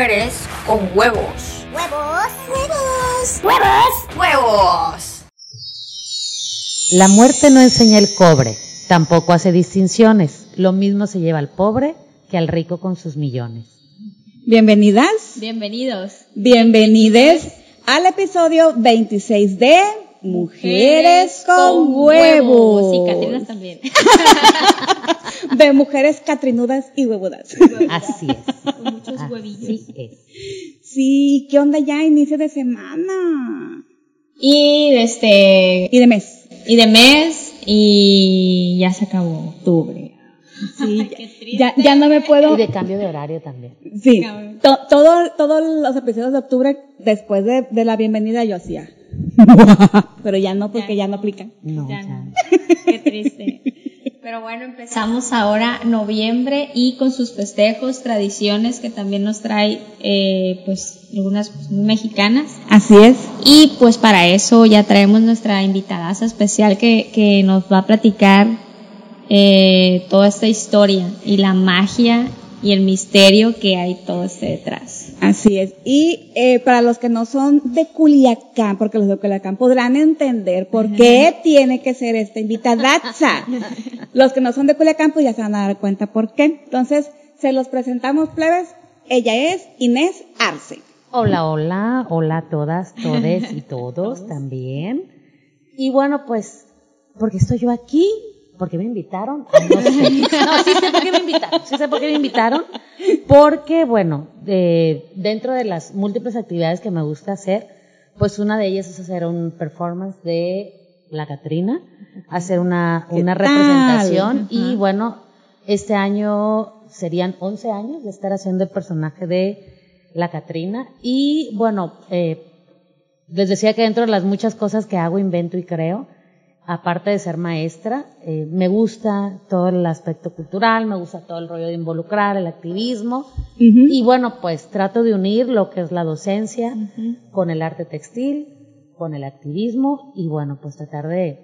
mujeres con huevos. ¡Huevos! ¡Huevos! ¡Huevos! ¡Huevos! La muerte no enseña el cobre, tampoco hace distinciones. Lo mismo se lleva al pobre que al rico con sus millones. Bienvenidas, Bienvenidos. bienvenides al episodio 26 de Mujeres con Huevos. Y Catrinas también. De mujeres catrinudas y huevudas. Así es. Con muchos huevillos. Así es. Sí, ¿qué onda ya? Inicio de semana. Y de este. Y de mes. Y de mes. Y ya se acabó octubre. Sí, Qué ya, ya, ya no me puedo. Y de cambio de horario también. Sí, to- todo, todos los episodios de octubre, después de, de la bienvenida, yo hacía. Pero ya no, porque ya no aplican. No, Ya ya. no. Qué triste. Pero bueno, empezamos ahora noviembre y con sus festejos, tradiciones que también nos trae, eh, pues, algunas pues, mexicanas. Así es. Y pues para eso ya traemos nuestra invitada especial que, que nos va a platicar eh, toda esta historia y la magia y el misterio que hay todo este detrás. Así es. Y eh, para los que no son de Culiacán, porque los de Culiacán podrán entender por qué tiene que ser esta invitadaza. los que no son de Culiacán, pues ya se van a dar cuenta por qué. Entonces, se los presentamos, plebes. Ella es Inés Arce. Hola, hola, hola a todas, todes y todos también. Y bueno, pues, ¿por qué estoy yo aquí? ¿Por qué me invitaron? No sé. No, sí sé por qué me invitaron. Sí sé por qué me invitaron. Porque, bueno, de- dentro de las múltiples actividades que me gusta hacer, pues una de ellas es hacer un performance de la Catrina, hacer una, ¿Qué una representación y bueno, este año serían 11 años de estar haciendo el personaje de la Catrina y bueno, eh, les decía que dentro de las muchas cosas que hago, invento y creo, aparte de ser maestra, eh, me gusta todo el aspecto cultural, me gusta todo el rollo de involucrar, el activismo. Y bueno, pues trato de unir lo que es la docencia con el arte textil, con el activismo y bueno, pues tratar de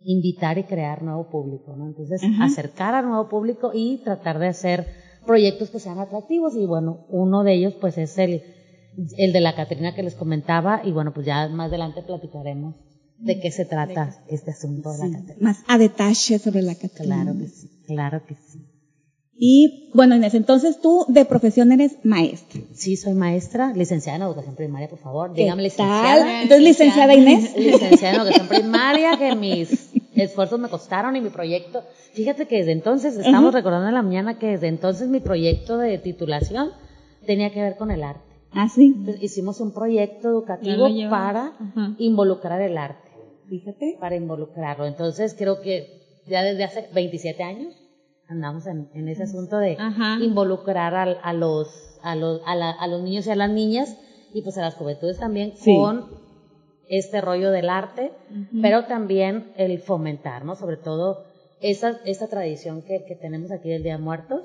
invitar y crear nuevo público, ¿no? Entonces, acercar a nuevo público y tratar de hacer proyectos que sean atractivos y bueno, uno de ellos pues es el, el de la Catrina que les comentaba y bueno, pues ya más adelante platicaremos de qué se trata este asunto de la Catrina. Más a detalle sobre la Catrina. Claro que sí, claro que sí. Y bueno, Inés, entonces tú de profesión eres maestra. Sí, soy maestra, licenciada en educación primaria, por favor. ¿Qué Dígame tal? licenciada. Entonces, licenciada Inés. Licenciada en educación primaria, que mis esfuerzos me costaron y mi proyecto. Fíjate que desde entonces, estamos recordando en la mañana que desde entonces mi proyecto de titulación tenía que ver con el arte. Ah, sí. Entonces, hicimos un proyecto educativo para involucrar el arte, Fíjate. para involucrarlo. Entonces, creo que ya desde hace 27 años andamos en, en ese asunto de Ajá. involucrar a, los, a, los, a, la- a los niños y a las niñas y pues a las juventudes también Sí. con este rollo del arte, pero también el fomentar, ¿no? Sobre todo esa, esta tradición que, que tenemos aquí del Día de Muertos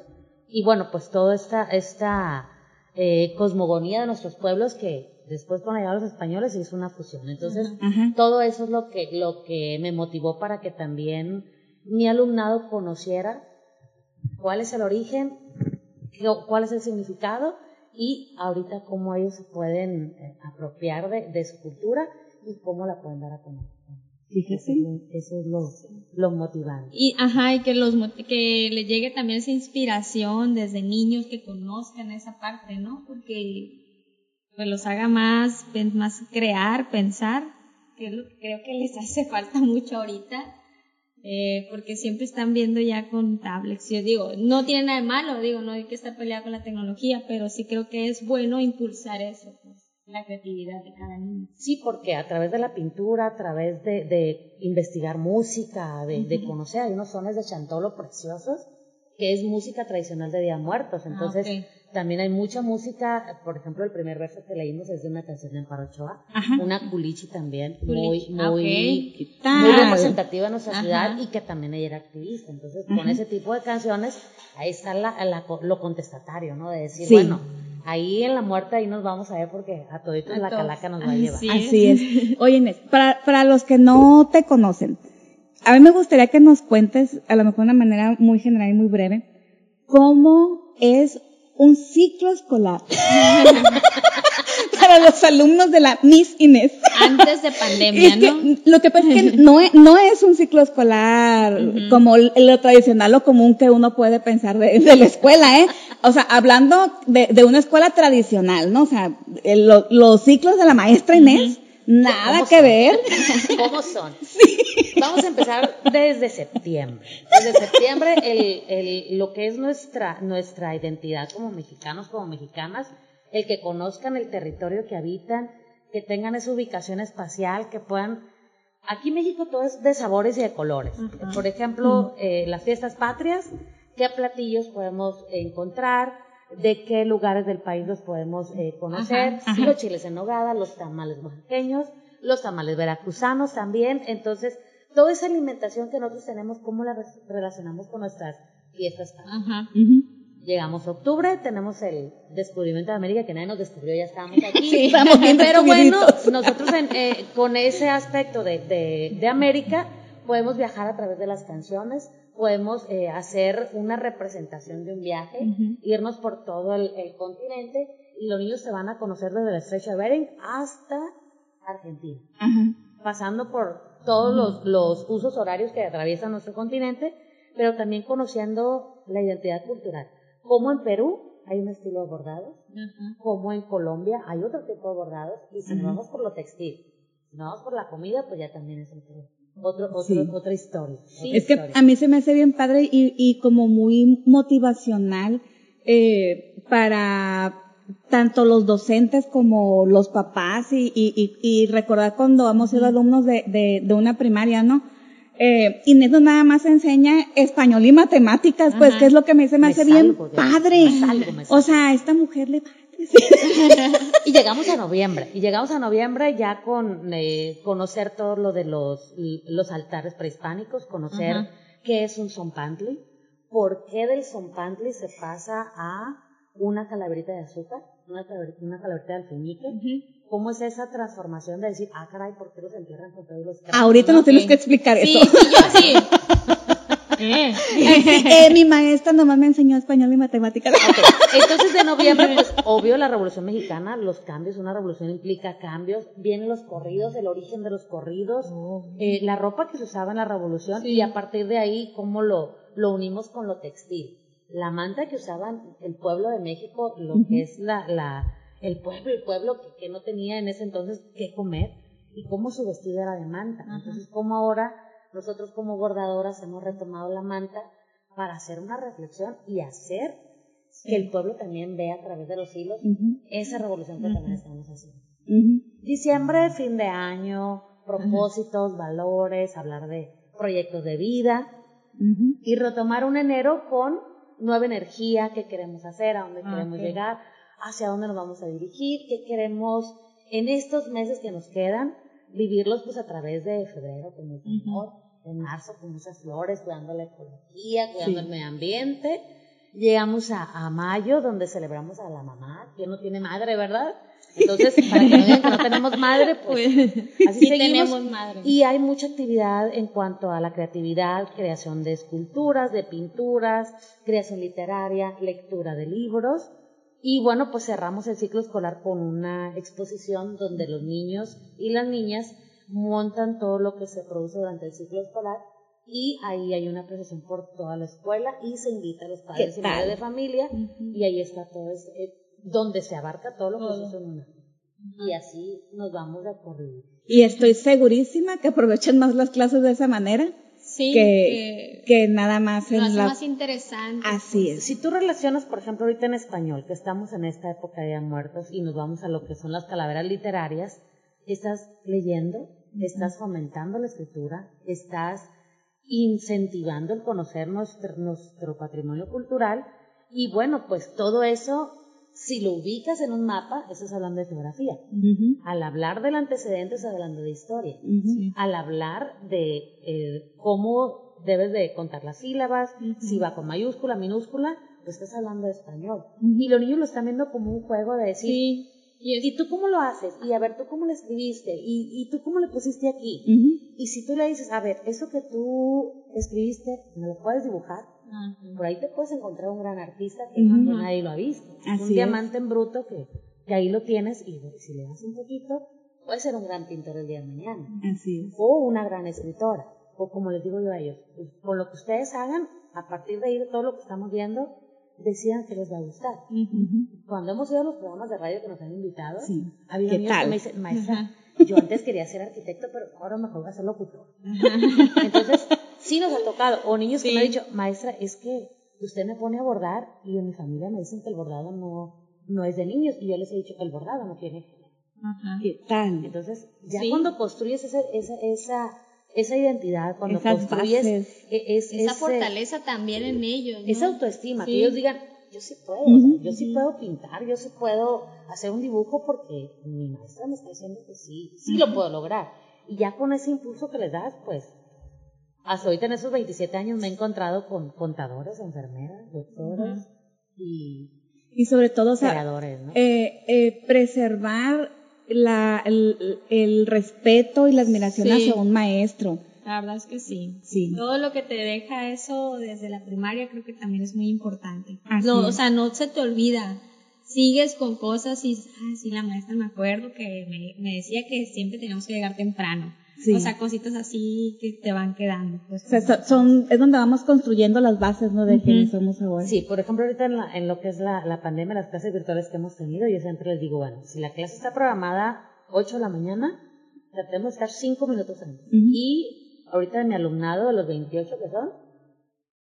y bueno, pues toda esta, esta eh, cosmogonía de nuestros pueblos que después llegada de los españoles se hizo una fusión. Entonces, todo eso es lo que, lo que me motivó para que también mi alumnado conociera cuál es el origen, cuál es el significado y ahorita cómo ellos se pueden eh, apropiar de, de su cultura y cómo la pueden dar a conocer. Fíjese. Eso es lo, lo motivante. Y, ajá, y que los que les llegue también esa inspiración desde niños que conozcan esa parte, ¿no? Porque pues los haga más, más crear, pensar, que es lo que creo que les hace falta mucho ahorita, eh, porque siempre están viendo ya con tablets. Yo digo, no tiene nada de malo, digo, no hay que estar peleado con la tecnología, pero sí creo que es bueno impulsar eso, pues, la creatividad de cada niño. Sí, porque a través de la pintura, a través de, de investigar música, de, de conocer, hay unos sones de chantolo preciosos, que es música tradicional de Día Muertos. Entonces, ok. También hay mucha música, por ejemplo, el primer verso que leímos es de una canción de Amparo Ochoa, Ajá. una culichi también, Culichi, muy, ah, muy, representativa de nuestra Ajá. ciudad y que también ella era activista. Entonces, con ese tipo de canciones, ahí está la, la- lo contestatario, ¿no? De decir, Sí. bueno, ahí en la muerte ahí nos vamos a ver porque a toditos A la todos. calaca nos va a llevar. sí. Así es. Oye, Inés, para, para los que no te conocen, a mí me gustaría que nos cuentes, a lo mejor de una manera muy general y muy breve, cómo es un ciclo escolar para los alumnos de la Miss Inés. Antes de pandemia, Es que, ¿no? lo que pasa es que no es, no es un ciclo escolar como lo tradicional o común que uno puede pensar de, de la escuela, ¿eh? O sea, hablando de, de una escuela tradicional, ¿no? O sea, el- lo- los ciclos de la maestra Inés, nada ¿Cómo que son? ver. ¿Cómo son? Vamos a empezar desde septiembre. Desde septiembre, el, el, lo que es nuestra, nuestra identidad como mexicanos, como mexicanas, el que conozcan el territorio que habitan, que tengan esa ubicación espacial, que puedan... Aquí en México todo es de sabores y de colores. Por ejemplo, eh, las fiestas patrias, qué platillos podemos encontrar, de qué lugares del país los podemos eh, conocer, Ajá, ajá. los chiles en nogada, los tamales oaxaqueños, los tamales veracruzanos también. Entonces, toda esa alimentación que nosotros tenemos, ¿cómo la re- relacionamos con nuestras fiestas? Ajá. Llegamos a octubre, tenemos el descubrimiento de América, que nadie nos descubrió, ya estábamos aquí. estamos bien Pero bueno, nosotros en, eh, con ese aspecto de, de, de América podemos viajar a través de las canciones, podemos eh, hacer una representación de un viaje, irnos por todo el, el continente y los niños se van a conocer desde el estrecho de Bering hasta Argentina. Pasando por todos los, los usos horarios que atraviesan nuestro continente, pero también conociendo la identidad cultural. Como en Perú hay un estilo de bordados, como en Colombia hay otro tipo de bordados, y si nos vamos por lo textil, si nos vamos por la comida, pues ya también es otro, otro, otro- Sí. otra historia. otra Es que historia. a mí se me hace bien padre y, y como muy motivacional eh, para tanto los docentes como los papás y, y, y, y recordar cuando hemos sido alumnos de, de, de una primaria, ¿no? Eh, Inés no nada más enseña español y matemáticas, pues Ajá. que es lo que me, se me, Me hace bien salgo padre. me salgo, me O sea, a esta mujer le va. Y llegamos a noviembre, y llegamos a noviembre ya con eh, conocer todo lo de los, los altares prehispánicos, conocer Ajá. qué es un zompantli, por qué del zompantli se pasa a una calaverita de azúcar, una, calaver- una calaverita de alfeñique, cómo es esa transformación de decir, ah, caray, ¿por qué los entierran con todos los? Ahorita nos Ok. tienes que explicar Sí, eso. sí, yo sí. Eh. Eh, mi maestra nomás me enseñó español y matemáticas. Entonces de noviembre, pues obvio la Revolución Mexicana, los cambios, una revolución implica cambios, vienen los corridos, el origen de los corridos, eh, la ropa que se usaba en la Revolución Sí. y a partir de ahí cómo lo, lo unimos con lo textil. La manta que usaban el pueblo de México, lo que es la, la, el pueblo, el pueblo que, que no tenía en ese entonces qué comer y cómo su vestido era de manta. Entonces, cómo ahora nosotros como bordadoras hemos retomado la manta para hacer una reflexión y hacer que el pueblo también vea a través de los hilos esa revolución que también estamos haciendo. Diciembre, fin de año, propósitos, valores, hablar de proyectos de vida y retomar un enero con nueva energía, qué queremos hacer, a dónde Ah, queremos llegar, hacia dónde nos vamos a dirigir, qué queremos en estos meses que nos quedan, vivirlos pues a través de febrero con mucho amor, en marzo con muchas flores, cuidando la ecología, cuidando el medio ambiente. Llegamos a, a mayo donde celebramos a la mamá, que no tiene madre, ¿verdad? Entonces, para que no digan que no tenemos madre, pues así Sí seguimos. tenemos madre. Y hay mucha actividad en cuanto a la creatividad, creación de esculturas, de pinturas, creación literaria, lectura de libros. Y bueno, pues cerramos el ciclo escolar con una exposición donde los niños y las niñas montan todo lo que se produce durante el ciclo escolar y ahí hay una presentación por toda la escuela y se invita a los padres y madres de familia y ahí está todo ese, eh, donde se abarca todo lo que se en una. Y así nos vamos de corrido. Y estoy segurísima que aprovechan más las clases de esa manera Sí, que, que nada más que lo en hace la... más interesante. Así es. Si tú relacionas, por ejemplo, ahorita en español, que estamos en esta época de muertos y nos vamos a lo que son las calaveras literarias, estás leyendo, estás fomentando la escritura, estás incentivando el conocer nuestro, nuestro patrimonio cultural y bueno, pues todo eso, si lo ubicas en un mapa, estás hablando de geografía. Al hablar del antecedente, estás hablando de historia al hablar de eh, cómo debes de contar las sílabas, si va con mayúscula, minúscula, pues estás hablando de español. Y los niños lo están viendo como un juego de decir, Sí. Y es- ¿y tú cómo lo haces? Y a ver, ¿tú cómo lo escribiste? ¿Y, y tú cómo lo pusiste aquí? Y si tú le dices, a ver, eso que tú escribiste, ¿me lo puedes dibujar? Por ahí te puedes encontrar un gran artista que nadie lo ha visto. Así un es. diamante en bruto que, que ahí lo tienes y si le das un poquito, puede ser un gran pintor el día de mañana. Así es. O una gran escritora. O como les digo yo a ellos, pues, con lo que ustedes hagan, a partir de ahí de todo lo que estamos viendo, decidan que les va a gustar. Cuando hemos ido a los programas de radio que nos han invitado, Sí. había ¿Qué amigos que tal? me dicen, maestra, yo antes quería ser arquitecto, pero ahora mejor voy a ser locutor. Entonces, sí nos ha tocado. O niños que me han dicho, maestra, es que usted me pone a bordar y en mi familia me dicen que el bordado no, no es de niños. Y yo les he dicho que el bordado no tiene. ¿Qué tal? Entonces, ya Sí. cuando construyes esa, esa, esa, esa identidad, cuando Esas construyes bases. e- es, Esa ese- fortaleza también en ellos. ¿no? esa autoestima, que ellos digan, yo sí puedo, o sea, yo sí puedo pintar, yo sí puedo hacer un dibujo porque mi maestra me está diciendo que sí, sí lo puedo lograr. Y ya con ese impulso que les das, pues, hasta ahorita en esos 27 años me he encontrado con contadores, enfermeras, doctores y Y sobre todo, o sea, creadores, ¿no? eh, eh, preservar la, el, el respeto y la admiración Sí. hacia un maestro. La verdad es que sí. Sí. Todo lo que te deja eso desde la primaria creo que también es muy importante. Así no, es. o sea, no se te olvida. Sigues con cosas y, ah, sí, la maestra me acuerdo que me, me decía que siempre teníamos que llegar temprano. Sí. O sea, cositas así que te van quedando. Pues, O sea, so- son, es donde vamos construyendo las bases, ¿no? De quienes somos ahora. Sí, por ejemplo, ahorita en, la- en lo que es la, la pandemia, las clases virtuales que hemos tenido, yo siempre les digo, bueno, si la clase está programada 8 de la mañana, tratemos de estar 5 minutos antes. Y ahorita mi alumnado, de los 28 que son,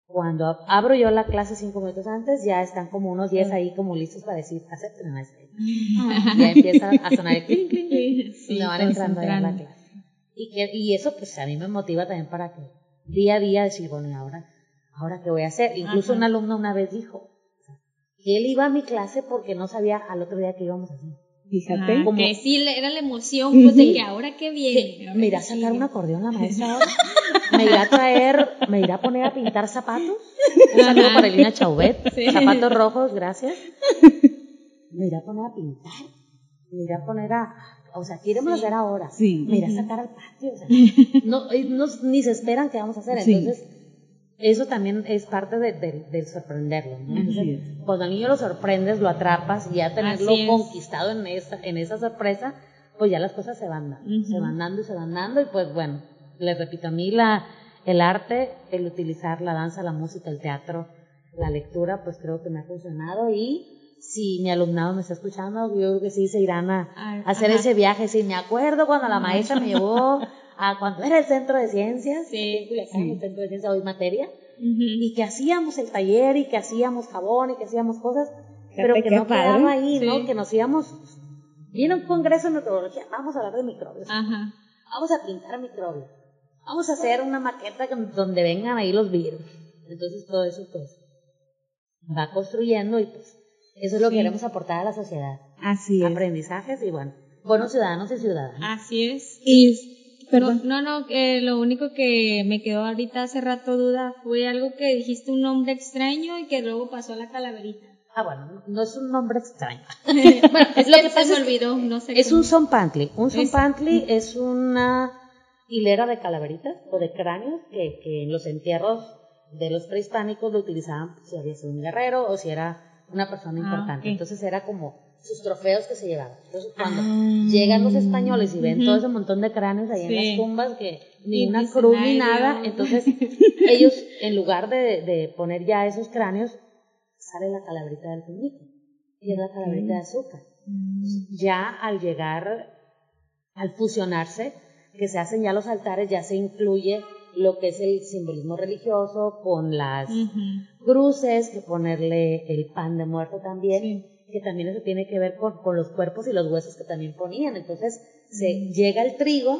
cuando ab- abro yo la clase 5 minutos antes, ya están como unos 10 ahí como listos para decir, acepten maestra. ya empieza a sonar el clink, clink, clink, Sí, y me van entrando ahí a la clase. Y, que, y eso pues a mí me motiva también para que día a día decir, bueno, ¿y ahora, ahora qué voy a hacer? Incluso Ajá. un alumno una vez dijo que él iba a mi clase porque no sabía al otro día qué íbamos a hacer. Fíjate. Ah, como- que sí, era la emoción pues, de que ahora que viene. Que Ahora me irá a qué sacar un acordeón la maestra ahora. Me irá a traer, me irá a poner a pintar zapatos. Un saludo para Elina Chauvet. Sí. Zapatos rojos, gracias. Me irá a poner a pintar. Me irá a poner a, o sea, queremos hacer ahora. Sí. Me irá a sacar al patio. O sea, no, eh, no- ni se esperan que vamos a hacer. Sí. Entonces, eso también es parte de, de- del sorprenderlo. ¿no? Entonces, cuando al niño lo sorprendes, lo atrapas y ya tenerlo conquistado en esa, en esa sorpresa, pues ya las cosas se van dando, se van dando y se van dando y pues bueno, les repito, a mí la, el arte, el utilizar la danza, la música, el teatro, la lectura, pues creo que me ha funcionado y si mi alumnado me está escuchando, yo creo que sí se irán a, Ay, a hacer ajá. ese viaje. Sí, me acuerdo cuando la maestra me llevó a cuando era el centro de ciencias, Sí, el centro de ciencias hoy materia, y que hacíamos el taller y que hacíamos jabón y que hacíamos cosas, pero que no padre. quedaba ahí, Sí. ¿no? Que nos íbamos, viene un congreso de metodología, vamos a hablar de microbios, Ajá. vamos a pintar microbios, vamos a hacer una maqueta donde vengan ahí los virus. Entonces todo eso pues va construyendo y pues eso es lo que queremos aportar a la sociedad. Así es. Aprendizajes y bueno, buenos ciudadanos y ciudadanas. Así es. Y, perdón. No, no, que lo único que me quedó ahorita hace rato duda fue algo que dijiste un nombre extraño y que luego pasó a la calaverita. Ah, bueno, no es un nombre extraño. bueno, es lo que se me olvidó, no sé. Es cómo. un zompantli. Un zompantli es una hilera de calaveritas o de cráneos que, que en los entierros de los prehispánicos lo utilizaban si había sido un guerrero o si era una persona Ah, importante. Entonces era como sus trofeos que se llevaban. Entonces cuando Ah. llegan los españoles y ven todo ese montón de cráneos ahí en las tumbas que ni una cruz ni "Ay, nada, Dios". entonces ellos en lugar de, de poner ya esos cráneos sale la calaverita del puñito y es la calaverita de azúcar ya al llegar, al fusionarse, que se hacen ya los altares, ya se incluye lo que es el simbolismo religioso con las. Cruces, que ponerle el pan de muerto también, Sí. que también eso tiene que ver con, con los cuerpos y los huesos que también ponían. Entonces se llega el trigo,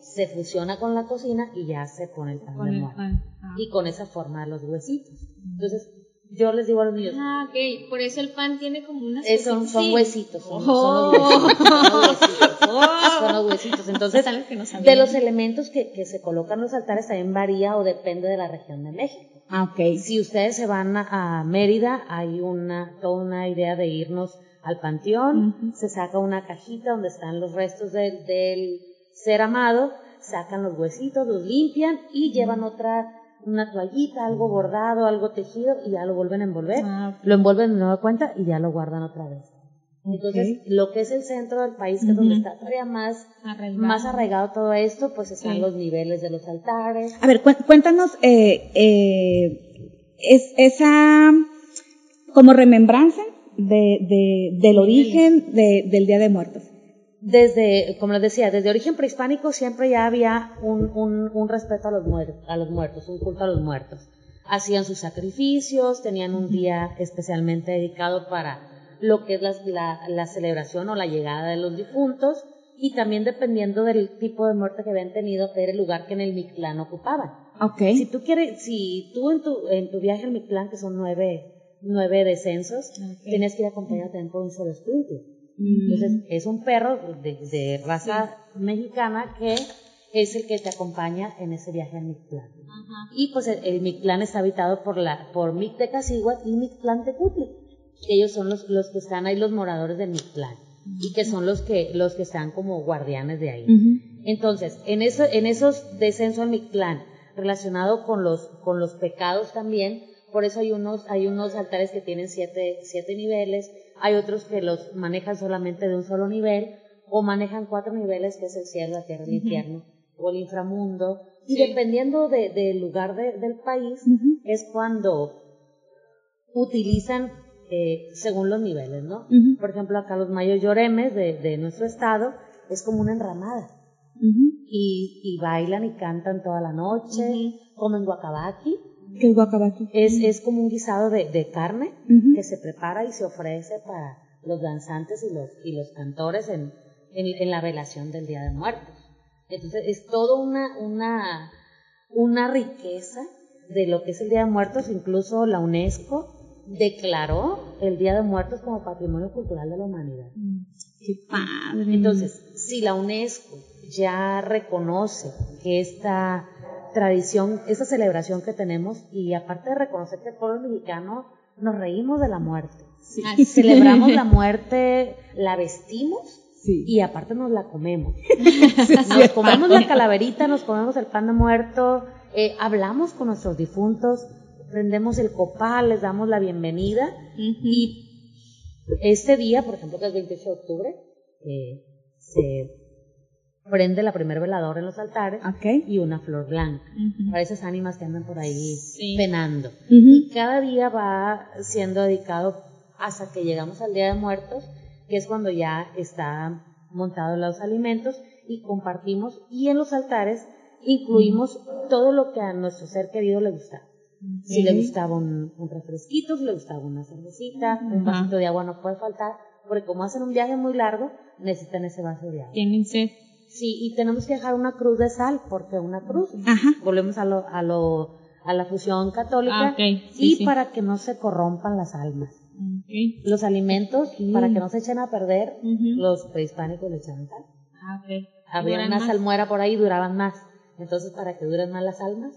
se fusiona con la cocina y ya se pone el pan Con de muerto. pan. Ah. Y con esa forma de los huesitos. Entonces yo les digo a los niños, Ah, ok. Por eso el pan tiene como unas eh, son, huesitos, son, son Oh. los huesitos, son los huesitos, son los huesitos. Entonces, Es no de los elementos que, que se colocan en los altares también varía o depende de la región de México. Ah, ok. Si ustedes se van a, a Mérida, hay una, toda una idea de irnos al panteón, se saca una cajita donde están los restos del, del ser amado, sacan los huesitos, los limpian y llevan otra, una toallita, algo bordado, algo tejido y ya lo vuelven a envolver. Ah. Lo envuelven de nueva cuenta y ya lo guardan otra vez. Entonces, lo que es el centro del país, que es donde está todavía más, Arraigado. más arraigado todo esto, pues están Sí. los niveles de los altares. A ver, cué- cuéntanos eh, eh, es, esa como remembranza de, de- del origen de- del Día de Muertos. Desde, como les decía, desde origen prehispánico siempre ya había un, un, un respeto a los, muer- a los muertos, un culto a los muertos. Hacían sus sacrificios, tenían un día especialmente dedicado para lo que es la, la, la celebración o la llegada de los difuntos y también dependiendo del tipo de muerte que habían tenido, era el lugar que en el Mictlán ocupaban. Ok. Si tú quieres, si tú en tu, en tu viaje al Mictlán, que son nueve, nueve descensos, tienes que ir acompañado también por un solo espíritu. Entonces, es un perro de, de raza mexicana que es el que te acompaña en ese viaje al Mictlán. Y pues el, el Mictlán está habitado por la, por Mictecacíhuatl y Mictlantecutli. que Ellos son los, los que están ahí, los moradores del Mictlán. Y que son los que, los que están como guardianes de ahí. Ujú. Entonces, en, eso, en esos descensos al Mictlán, relacionado con los, con los pecados también, por eso hay unos, hay unos altares que tienen siete, siete niveles, hay otros que los manejan solamente de un solo nivel, o manejan cuatro niveles, que es el cielo, la tierra, el infierno, o el inframundo, y dependiendo de- del lugar de- del país, es cuando utilizan eh, según los niveles, ¿no? Ujú. Por ejemplo, acá los mayos lloremes de, de nuestro estado es como una enramada Ujú. y, y bailan y cantan toda la noche, comen guacabaqui, ¿Qué es guacabaqui? es, es como un guisado de, de carne que se prepara y se ofrece para los danzantes y los, y los cantores en, en, en la velación del Día de Muertos. Entonces es todo una, una, una riqueza de lo que es el Día de Muertos, incluso la UNESCO declaró el Día de Muertos como Patrimonio Cultural de la Humanidad. Qué padre. Entonces, si la UNESCO ya reconoce que esta tradición, esta celebración que tenemos, y aparte de reconocer que el pueblo mexicano nos reímos de la muerte, Ah, celebramos la muerte, la vestimos Sí. y aparte nos la comemos. Nos comemos la calaverita, nos comemos el pan de muerto, eh, hablamos con nuestros difuntos, prendemos el copal, les damos la bienvenida. Y este día, por ejemplo, que es 28 de octubre, eh, se prende la primer veladora en los altares y una flor blanca. Para esas ánimas que andan por ahí Sí. penando. Y cada día va siendo dedicado hasta que llegamos al Día de Muertos, que es cuando ya está montados los alimentos y compartimos. Y en los altares incluimos todo lo que a nuestro ser querido le gustaba. Si le gustaba un, un refresquito, si le gustaba una cervecita, un vasito de agua no puede faltar, porque como hacen un viaje muy largo, necesitan ese vaso de agua. Tienen sed. Sí, y tenemos que dejar una cruz de sal, porque una cruz, Ajá. volvemos a lo, a lo, a la fusión católica, Ah. Sí, y sí. para que no se corrompan las almas. Los alimentos, para que no se echen a perder, los prehispánicos le echaban sal. Ah. Había una más. salmuera por ahí y duraban más. Entonces, para que duren más las almas,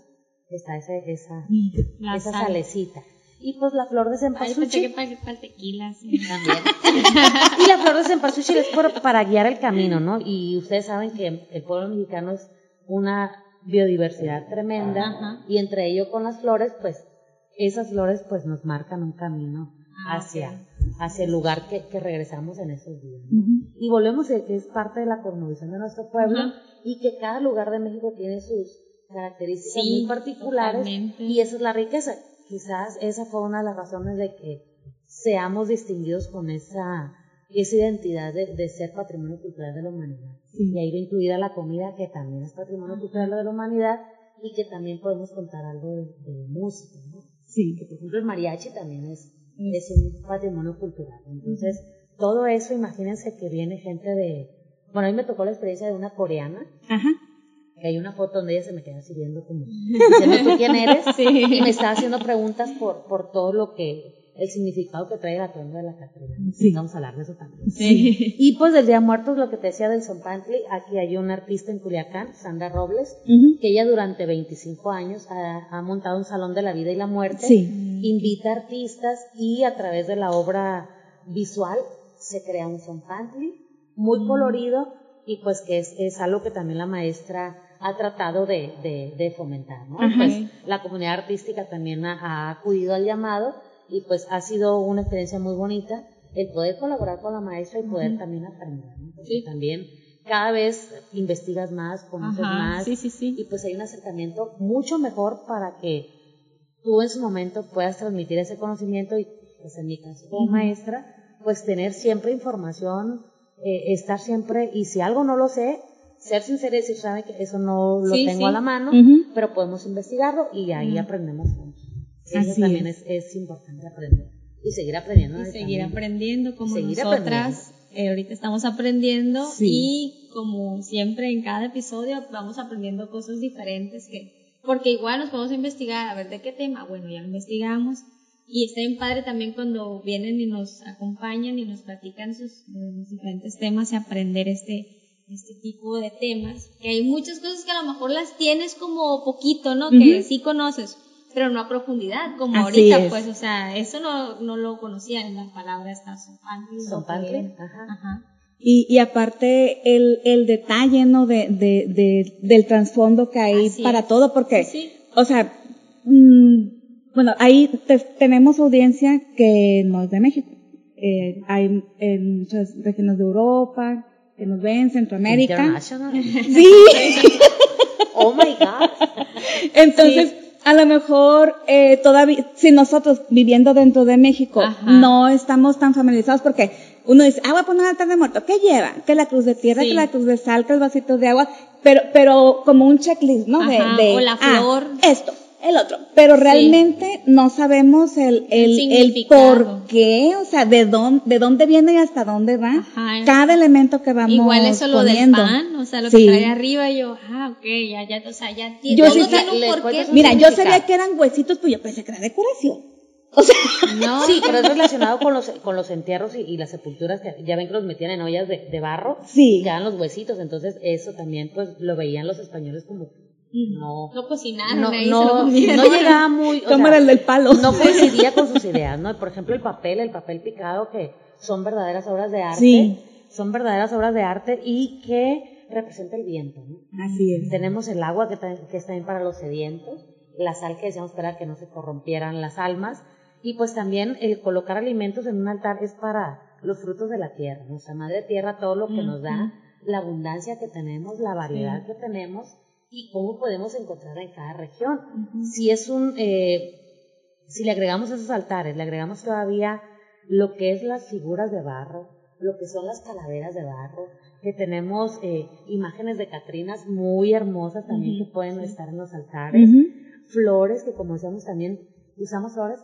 está esa, La esa sal. salecita. Y pues la flor de Ay, pensé que cempasúchil para, para tequila, sí. también. y la flor de cempasúchil es por- para guiar el camino, ¿no? Y ustedes saben que el pueblo mexicano es una biodiversidad tremenda Ajá. y entre ello con las flores, pues esas flores pues nos marcan un camino Ah, hacia, hacia el lugar que, que regresamos en esos días. Y volvemos a que es parte de la cosmovisión de nuestro pueblo y que cada lugar de México tiene sus características Sí, muy particulares totalmente. y esa es la riqueza. Quizás esa fue una de las razones de que seamos distinguidos con esa, esa identidad de, de ser patrimonio cultural de la humanidad. Y ahí va incluida la comida que también es patrimonio cultural de la humanidad y que también podemos contar algo de, de música, ¿no? Sí. que por ejemplo el mariachi también es, es un patrimonio cultural. Entonces, todo eso, imagínense que viene gente de, bueno, a mí me tocó la experiencia de una coreana, Ajá. Que hay una foto donde ella se me queda así viendo como, diciendo tú quién eres, y me estaba haciendo preguntas por, por todo lo que, el significado que trae el atuendo de la Catrina. Sí. Vamos a hablar de eso también. Sí. Y pues del Día Muertos, lo que te decía del Zompantli, aquí hay una artista en Culiacán, Sandra Robles, que ella durante 25 años ha, ha montado un salón de la vida y la muerte. Sí. Invita artistas y a través de la obra visual se crea un zompantli muy colorido y pues que es, es algo que también la maestra ha tratado de, de, de fomentar, ¿no? Ajá. Pues la comunidad artística también ha, ha acudido al llamado y pues ha sido una experiencia muy bonita el poder colaborar con la maestra y poder también aprender, ¿no? Porque Sí. también cada vez investigas más, conoces Ajá, más sí, sí, sí. y pues hay un acercamiento mucho mejor para que tú en su momento puedas transmitir ese conocimiento y pues en mi caso como maestra pues tener siempre información eh, estar siempre y si algo no lo sé ser sincera y decir sabe que eso no lo Sí, tengo sí. a la mano pero podemos investigarlo y ahí aprendemos juntos eso Así también es. es. es importante aprender y seguir aprendiendo Y seguir camino. aprendiendo como Seguir nosotras. eh, ahorita estamos aprendiendo Sí. y como siempre en cada episodio vamos aprendiendo cosas diferentes que porque igual nos podemos investigar a ver de qué tema, bueno, ya lo investigamos y está bien padre también cuando vienen y nos acompañan y nos platican sus los diferentes temas y aprender este este tipo de temas, que hay muchas cosas que a lo mejor las tienes como poquito, ¿no? Que sí conoces, pero no a profundidad, como Así ahorita, es. pues, o sea, eso no, no lo conocía en la palabra era. ajá. Ajá. Y, y aparte el, el detalle, ¿no? De, de, de- del trasfondo que hay Así para es. todo, porque, Sí. o sea, mm, bueno, ahí te- tenemos audiencia que no es de México. Eh, hay en muchas regiones de Europa que nos ven, Centroamérica. International. Sí, oh my god entonces a lo mejor eh, todavía, si nosotros viviendo dentro de México Ajá. no estamos tan familiarizados porque uno dice, ah, voy a poner un altar de muerto, ¿qué lleva? Que la cruz de tierra, Sí. que la cruz de sal, que el vasito de agua, pero, pero como un checklist, ¿no? Ajá, de, o la ah, flor. esto, el otro. Pero realmente no sabemos el, el, el por qué, o sea, de dónde, de dónde viene y hasta dónde va Ajá. cada elemento que vamos Igual eso lo poniendo. del pan, o sea, lo Sí. que trae arriba, yo, ah, ok, ya, ya, o sea, ya tiene, Yo sí tiene un porqué. Mira, yo sabía que eran huesitos, pues yo pensé que era decoración. O sea, No, Sí, pero es relacionado con los, con los entierros y, y las sepulturas que ya ven que los metían en ollas de, de barro Sí. y quedaban los huesitos, entonces eso también pues lo veían los españoles como no no cocinaron no, ahí, se lo no, llegaba muy o Toma sea, el del palo. no coincidía con sus ideas, ¿no? Por ejemplo, el papel, el papel picado que son verdaderas obras de arte, Sí. son verdaderas obras de arte y que representa el viento, ¿no? Así es. Tenemos el agua que, que está bien para los sedientos, la sal que decíamos para que no se corrompieran las almas, y pues también el colocar alimentos en un altar es para los frutos de la tierra, nuestra madre tierra, todo lo que nos da, la abundancia que tenemos, la variedad que tenemos y cómo podemos encontrar en cada región. Si es un, eh, si le agregamos esos altares, le agregamos todavía lo que es las figuras de barro, lo que son las calaveras de barro, que tenemos eh, imágenes de Catrinas muy hermosas también que pueden estar en los altares, flores que como decíamos también usamos flores.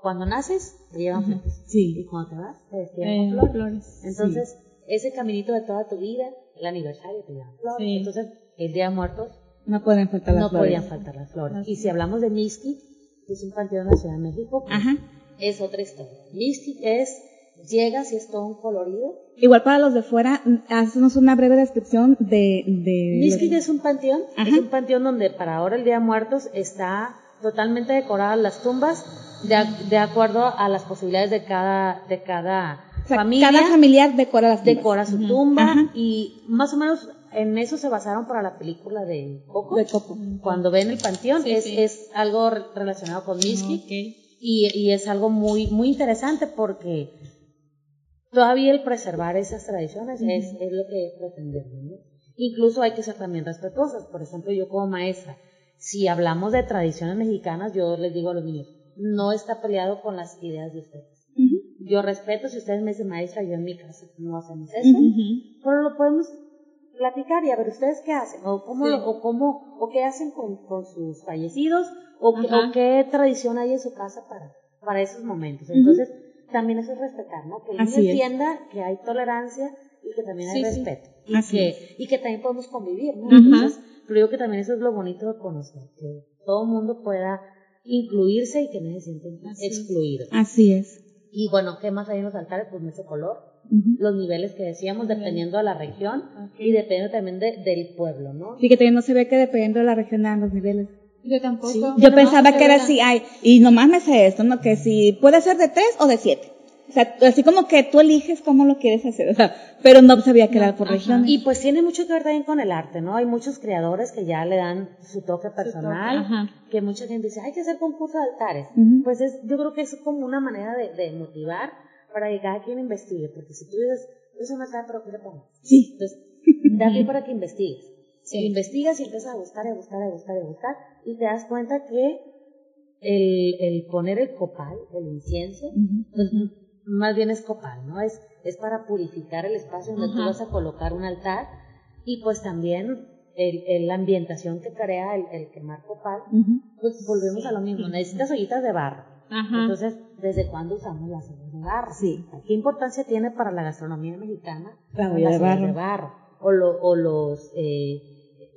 Cuando naces te llevan flores y Sí. cuando te vas te despiden Eh, flores. flores. Entonces, ese caminito de toda tu vida, el aniversario te llevan flores. Sí. Entonces, el Día de Muertos No pueden faltar las no flores. podían faltar las flores. Y si hablamos de Misty, que es un panteón en la Ciudad de México, pues, Ajá. es otra historia. Misty es, llegas y es todo un colorido. Igual para los de fuera, haznos una breve descripción de... de Misty es un panteón, Ajá. es un panteón donde para ahora el Día de Muertos está totalmente decoradas las tumbas de, de acuerdo a las posibilidades de cada, de cada sea, familia. Cada familiar decora las decora su tumba y más o menos en eso se basaron para la película de Coco. De coco. Cuando ven el panteón Sí, es, sí. es algo re- relacionado con Misty Ok. y, y es algo muy muy interesante porque todavía el preservar esas tradiciones es, es lo que pretendemos. ¿no? Incluso hay que ser también respetuosas. Por ejemplo, yo como maestra, si hablamos de tradiciones mexicanas, yo les digo a los niños, no está peleado con las ideas de ustedes. Yo respeto si ustedes me dicen maestra, yo en mi casa no hacemos eso, Ujú. pero lo podemos platicar y a ver ustedes qué hacen o cómo Sí. o cómo o qué hacen con, con sus fallecidos o, qué- Ajá. o qué tradición hay en su casa para para esos momentos. Entonces, también eso es respetar, ¿no? Que el niño entienda que hay tolerancia y que también hay Sí, sí. respeto y Así que y que también podemos convivir, ¿no? Entonces, creo que también eso es lo bonito de conocer, que todo el mundo pueda incluirse y que no se es. excluidos. Así es. Y bueno, ¿qué más hay en los altares? Pues ese color, Ujú. los niveles que decíamos, dependiendo de la región y dependiendo también de- del pueblo, ¿no? Sí, que también no se ve que dependiendo de la región dan los niveles. Yo tampoco. Yo pensaba que era así, ay, y nomás me sé esto, ¿no? Que si puede ser de tres o de siete. O sea, así como que tú eliges cómo lo quieres hacer, o sea, pero no sabía que era por regiones. Y pues tiene mucho que ver también con el arte, ¿no? Hay muchos creadores que ya le dan su toque personal, ajá. que mucha gente dice, hay que hacer concurso de altares. Ujú. Pues es, yo creo que es como una manera de, de motivar para que cada quien investigue, porque si tú dices, es un altar, pero ¿qué le pongo? Sí. Entonces, da pie para que investigues. Sí. Investigas y empiezas a buscar, a buscar, a buscar, a buscar, y te das cuenta que el, el poner el copal, el incienso, pues más bien es copal, ¿no? Es, es para purificar el espacio donde tú vas a colocar un altar y pues también el, el- la ambientación que crea el, el quemar copal, pues volvemos a lo mismo, necesitas ollitas de barro. Ajá. Entonces, ¿desde cuándo usamos las ollas de barro? Sí. ¿Qué importancia tiene para la gastronomía mexicana La las olla de barro. barro? O, lo- o los eh,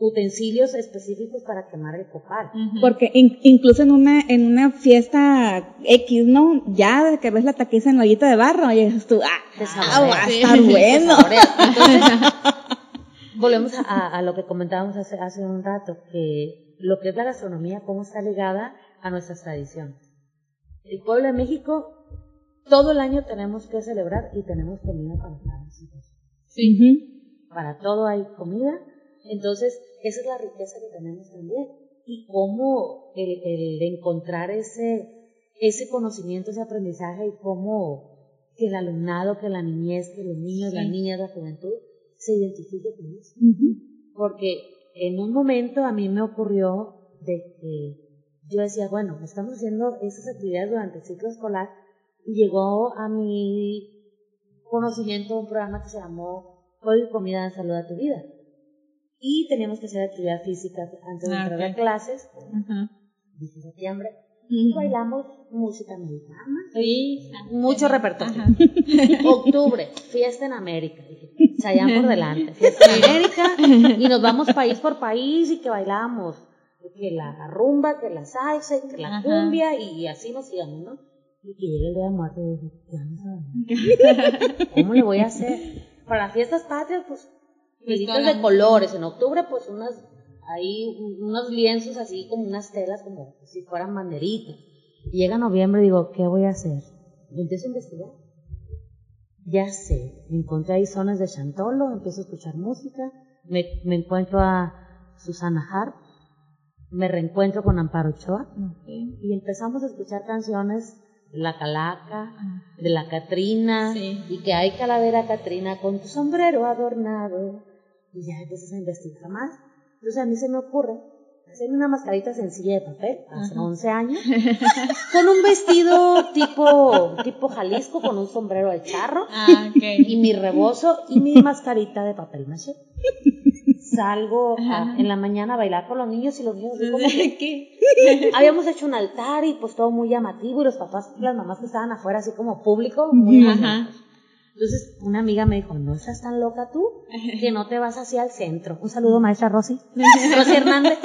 utensilios específicos para quemar el copal. Ujú. Porque in- incluso en una, en una fiesta X, ¿no? Ya de que ves la taquiza en la ollita de barro, y dices tú, ah, Te ah, va a Sí. estar Te bueno. Entonces, volvemos a, a- lo que comentábamos hace, hace un rato, que lo que es la gastronomía, cómo está ligada a nuestras tradiciones. El pueblo de México, todo el año tenemos que celebrar y tenemos comida para situación. Sí. Ujú. Para todo hay comida, entonces esa es la riqueza que tenemos también. Y cómo el, el encontrar ese, ese conocimiento, ese aprendizaje y cómo que el alumnado, que la niñez, que los niños, Sí. las niñas, la juventud se identifique con eso. Porque en un momento a mí me ocurrió de que yo decía, bueno, estamos haciendo esas actividades durante el ciclo escolar y llegó a mi conocimiento un programa que se llamó Código y Comida en Salud a tu Vida. Y teníamos que hacer actividad física antes de Ah, entrar a clases, Ajá. 10 de septiembre, y bailamos música mexicana, Sí. mucho repertorio. Ajá. Octubre, fiesta en América. Chayán por delante, fiesta en América. Y nos vamos país por país y que bailamos. Que la rumba, que la salsa, que la Ajá. cumbia y, así nos íbamos, ¿no? Y que llegue el día de muerte y dije. ¿Cómo le voy a hacer? Para fiestas patrias, pues, velitas todas de colores. En octubre, pues, unas, ahí, unos lienzos así como unas telas, como si fueran banderitas. Y llega noviembre y digo, ¿qué voy a hacer? Y empiezo a investigar. Ya sé, encontré ahí zonas de Chantolo, empiezo a escuchar música, me, me encuentro a Susana Harp, me reencuentro con Amparo Ochoa Ok. y empezamos a escuchar canciones de la Calaca, de la Catrina, Sí. y que hay calavera Catrina con tu sombrero adornado, y ya empiezas a investigar más. Entonces a mí se me ocurre hacer una mascarita sencilla de papel, hace 11 años, con un vestido tipo, tipo Jalisco, con un sombrero de charro, Ah, y mi rebozo y mi mascarita de papel maché. Salgo a- Ajá. en la mañana a bailar con los niños y los niños así como que ¿Qué? habíamos hecho un altar y pues todo muy llamativo y los papás, las mamás que estaban afuera así como público, muy Ajá. Entonces una amiga me dijo, no estás tan loca tú que no te vas hacia el centro. Un saludo maestra Rosy. Rosy Hernández.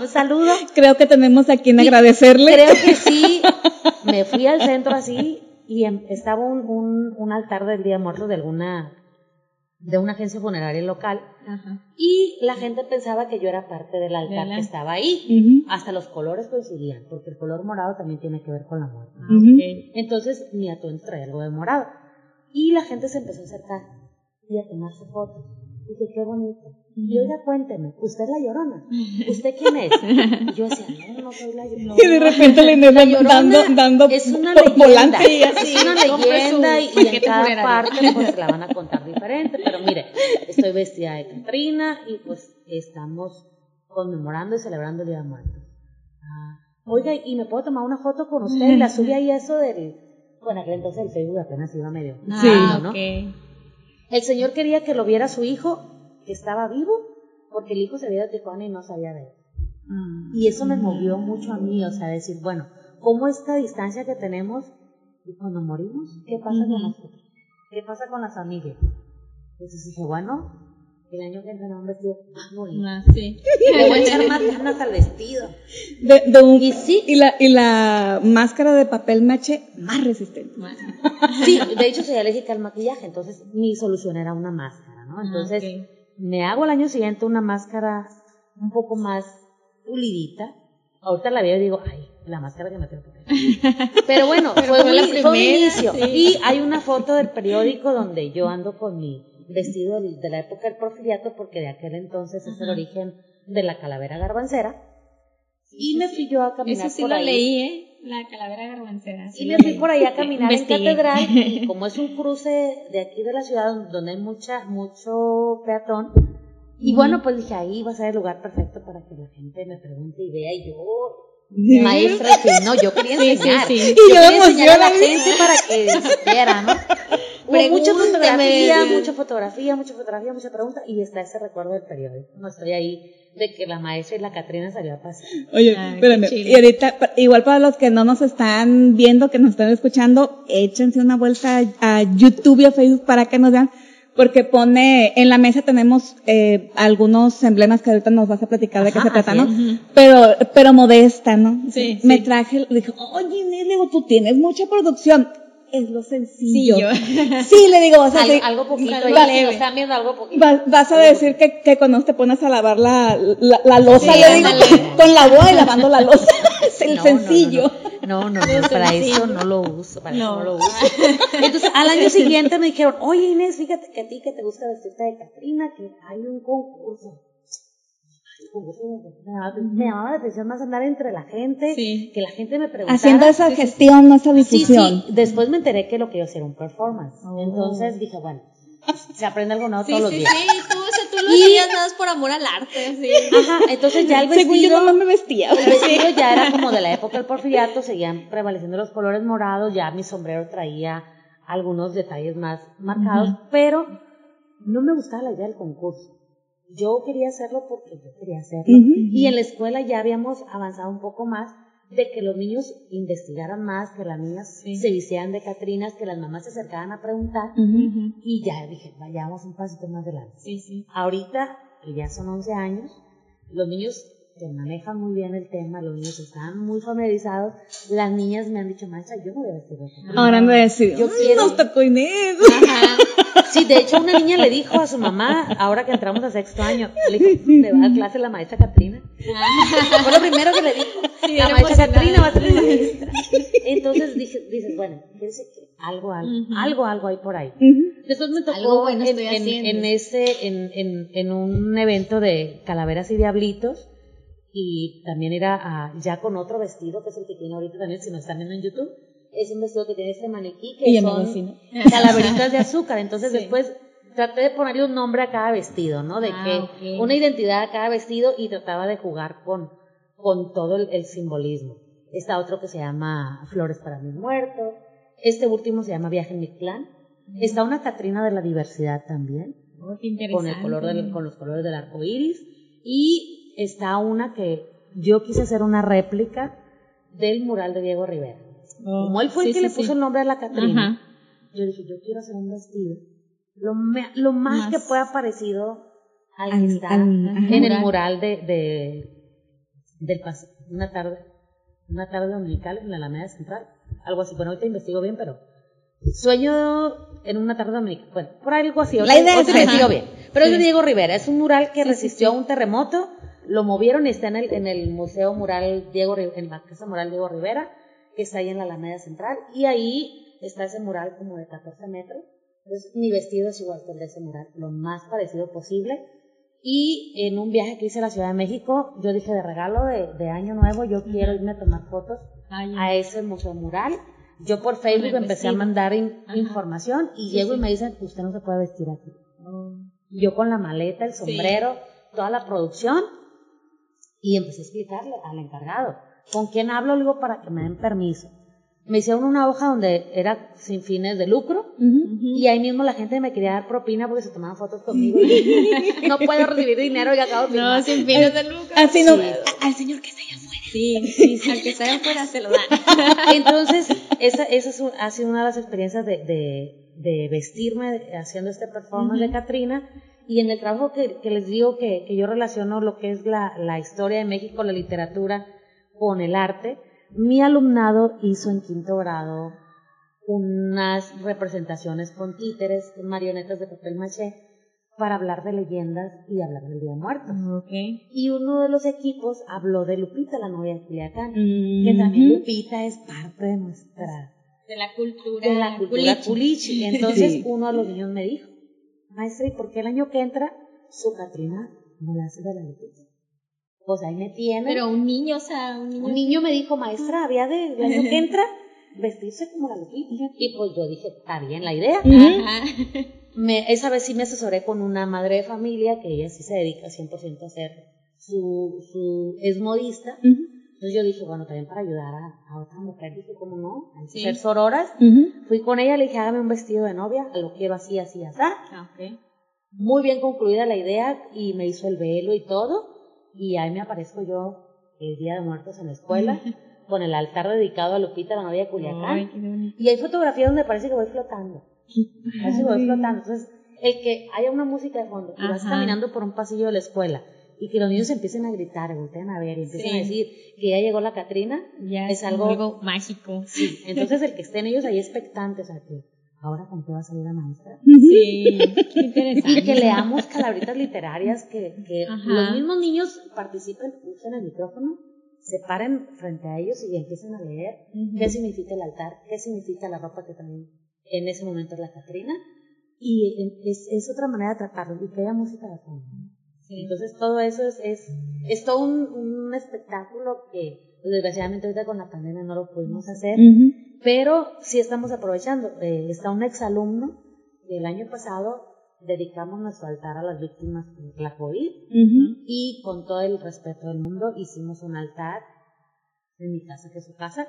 Un saludo. Creo que tenemos a quien agradecerle. Creo que sí. Me fui al centro así y em- estaba un, un, un altar del Día de Muertos de alguna, de una agencia funeraria local Ajá. y la gente pensaba que yo era parte del altar que estaba ahí. Hasta los colores coincidían, porque el color morado también tiene que ver con la muerte. Ah. Entonces mi atuendo traía algo de morado. Y la gente se empezó a acercar y a tomarse fotos. Dije, qué bonito. Y oiga, cuénteme, ¿usted es la llorona? ¿Usted quién es? Y yo decía, no, no soy la llorona. Y de repente La Llorona dando, dando es una por leyenda, es una leyenda su y, y en cada parte pues la van a contar diferente, pero mire, estoy vestida de Catrina y pues estamos conmemorando y celebrando el Día de Muertos. Ah, oiga, ¿y me puedo tomar una foto con usted? Y la subí ahí eso del, bueno, aquel entonces el Facebook apenas iba medio. Sí. Ah, ¿no? El señor quería que lo viera su hijo, que estaba vivo, porque el hijo se había de Tijuana y no sabía de él. Y eso me movió mucho a mí, o sea, decir, bueno, ¿cómo esta distancia que tenemos y cuando morimos, qué pasa con nosotros? ¿Qué pasa con la familia? Entonces dije, bueno, el año que entra un vestido más bonito. Ah, sí. Le voy a echar más ganas al vestido. De, de un- Y sí. y la, y la máscara de papel maché más resistente. Sí, de hecho soy alérgica al maquillaje, entonces mi solución era una máscara, ¿no? Entonces ok. me hago al año siguiente una máscara un poco más pulidita. Ahorita la veo y digo, ay, la máscara que me tengo que poner. Pero bueno, fue, fue la fue primera, inicio. sí. Y hay una foto del periódico donde yo ando con mi vestido de la época del porfiriato, porque de aquel entonces es el origen de la calavera garbancera. Y me fui yo a caminar Eso sí por lo ahí. leí, ¿eh? La calavera garbancera. sí Y me fui por ahí a caminar en catedral y como es un cruce de aquí de la ciudad donde hay mucha, mucho peatón, y bueno, pues dije, ahí va a ser el lugar perfecto para que la gente me pregunte y vea y yo, maestra, sí, no, yo quería Sí, sí, enseñar. sí. Yo Y yo quería enseñar a la gente para que supiera, ¿no? Hubo mucha fotografía, mucha fotografía, mucha fotografía, mucha pregunta y está ese recuerdo del periódico. No estoy ahí de que la maestra y la Catrina salió a pasar. Oye, Ay, espérame. Y ahorita, igual para los que no nos están viendo, que nos están escuchando, échense una vuelta a, YouTube y a Facebook para que nos vean, porque pone, en la mesa tenemos eh, algunos emblemas que ahorita nos vas a platicar de qué se trata, ¿no? Pero, pero modesta, ¿no? Sí, Me sí. traje, le dije, oye, digo, tú tienes mucha producción. Es lo sencillo. Sí, le digo, o sea, Algo, algo poquito, y si leve. nos están viendo algo poquito. Vas, vas a decir que, que cuando te pones a lavar la, la, la losa, Sí, le digo, con, con la boa y lavando la losa. Es el No, no, sencillo. No, no, no, no, para sencillo. eso no lo uso, para eso no lo uso. Entonces, al año siguiente me dijeron, oye Inés, fíjate que a ti que te gusta vestirte de Catrina, que hay un concurso. Me llamaba, la atención más andar entre la gente, Sí. que la gente me preguntara. Haciendo esa gestión, no esa difusión. sí. Después me enteré que lo que yo hacía era un performance. Oh. Entonces dije, bueno, se aprende algo nuevo Sí, todos sí, los días. sí, tú, o sea, tú lo hacías nada más por amor al arte, sí. Ajá, entonces ya el Según yo vestido... nomás me vestía. El vestido ya era como de la época del porfiriato, seguían prevaleciendo los colores morados, ya mi sombrero traía algunos detalles más marcados, pero no me gustaba la idea del concurso. Yo quería hacerlo porque yo quería hacerlo. Y en la escuela ya habíamos avanzado un poco más de que los niños investigaran más, que las niñas Sí. se vistieran de Catrinas, que las mamás se acercaban a preguntar. Y ya dije, vayamos un pasito más adelante. Sí, sí. Ahorita, que ya son 11 años, los niños se manejan muy bien el tema, los niños están muy familiarizados. Las niñas me han dicho, maestra, yo me voy a vestir de Catrina". Ahora ando a decir, Yo "Ay, quiero- nos tocó Inés. Ajá. Sí, de hecho, una niña le dijo a su mamá, ahora que entramos a sexto año, le dijo, le va a dar clase la maestra Catrina. Fue lo primero que le dijo. Sí, la maestra. Catrina va a ser maestra. Entonces dije, dices, bueno, decir que algo, algo, algo, algo hay por ahí. Ujú. Después me tocó Algo bueno en, en- en ese, en, en, en un evento de calaveras y diablitos y también era ah, ya con otro vestido que es el que tiene ahorita también, si nos están viendo en YouTube, es un vestido que tiene ese maniquí que son calaveritas de azúcar. Entonces Sí. después traté de ponerle un nombre a cada vestido, ¿no? De Ah, que una identidad a cada vestido y trataba de jugar con, con todo el, el simbolismo. Está otro que se llama Flores para mis muertos. Este último se llama Viaje en mi clan. Está una Catrina de la diversidad también, Oh, qué con el color del, con los colores del arco iris. Y está una que yo quise hacer una réplica del mural de Diego Rivera. Oh, Como él fue el que sí, le sí. puso el nombre a la Catrina, yo dije, yo quiero hacer un vestido lo, me- lo más, Más. que pueda parecido al que está al- en el Mural. de, de del una tarde una tarde dominical en la Alameda Central algo así bueno ahorita investigo bien pero sueño en una tarde dominical bueno por algo así La idea es investigo bien pero es de. Diego Rivera es un mural que resistió a un terremoto lo movieron y está en el, en el Museo Mural Diego en la Casa Mural Diego Rivera que está ahí en la Alameda Central y ahí está ese mural como de 14 metros entonces, mi vestido es igual que el de ese mural, lo más parecido posible. Y en un viaje que hice a la Ciudad de México, yo dije de regalo de, de Año Nuevo, yo quiero irme a tomar fotos Ay, a ese museo mural. Yo por Facebook empecé a mandar in- información y Sí, llego y me dicen, usted no se puede vestir aquí. oh. Yo con la maleta, el sombrero, toda la producción y empecé a explicarle al encargado. ¿Con quién hablo? Digo para que me den permiso. Me hicieron una hoja donde era sin fines de lucro Ujú. y ahí mismo la gente me quería dar propina porque se tomaban fotos conmigo. Y no puedo recibir dinero y acabo de No, sin fines de lucro. Así no, al señor que está allá afuera. Sí, sí, al que está afuera se lo dan. Entonces, esa, esa ha sido una de las experiencias de, de, de vestirme haciendo este performance de Katrina. Y en el trabajo que, que les digo que, que yo relaciono lo que es la, la historia de México, la literatura, con el arte, mi alumnado hizo en quinto grado unas representaciones con títeres, marionetas de papel maché, para hablar de leyendas y hablar del Día de Muertos. Ok. Y uno de los equipos habló de Lupita, la novia de Culiacán, Mm. que también Lupita es parte de nuestra De la cultura. de la cultura culichi. culichi. Entonces Sí. uno de los niños me dijo, maestra, ¿y por qué el año que entra su Catrina no la hace de la Lupita? Pues ahí me tiene. Pero un niño, o sea, un niño. un niño me dijo, maestra, había de el año que entra vestirse como la Lupita. Y pues yo dije, está bien la idea. Ajá. Me, esa vez sí me asesoré con una madre de familia que ella sí se dedica 100% a hacer su, su, es modista. Ujú. Entonces yo dije, bueno, también para ayudar a, a otra mujer, dije, ¿cómo no? Hay que Sí. ser sororas. Fui con ella, le dije, hágame un vestido de novia, lo quiero así, así, así. Ah. Muy bien concluida la idea y me hizo el velo y todo. Y ahí me aparezco yo el Día de Muertos en la escuela con el altar dedicado a Lupita, la novia de Culiacán. Ay. Y hay fotografías donde parece que voy flotando. Parece que voy flotando. Entonces, el que haya una música de fondo y vas caminando por un pasillo de la escuela y que los niños empiecen a gritar, volteen a ver y empiecen Sí. a decir que ya llegó la Catrina, Ya es algo- algo, mágico. sí. Entonces, el que estén ellos ahí expectantes, que ahora con qué va a salir la maestra. Sí, qué interesante. Y que leamos calabritas literarias, que, que los mismos niños participen, usen el micrófono, se paren frente a ellos y empiecen a leer Ujú. qué significa el altar, qué significa la ropa que también en ese momento es la Catrina. Y es, es otra manera de tratarlo, y que haya música de fondo. Sí. Entonces todo eso es, es, es todo un, un espectáculo que desgraciadamente ahorita con la pandemia no lo pudimos hacer, pero sí estamos aprovechando. Eh, está un exalumno que el año pasado dedicamos nuestro altar a las víctimas de la COVID y con todo el respeto del mundo hicimos un altar en mi casa, que es su casa.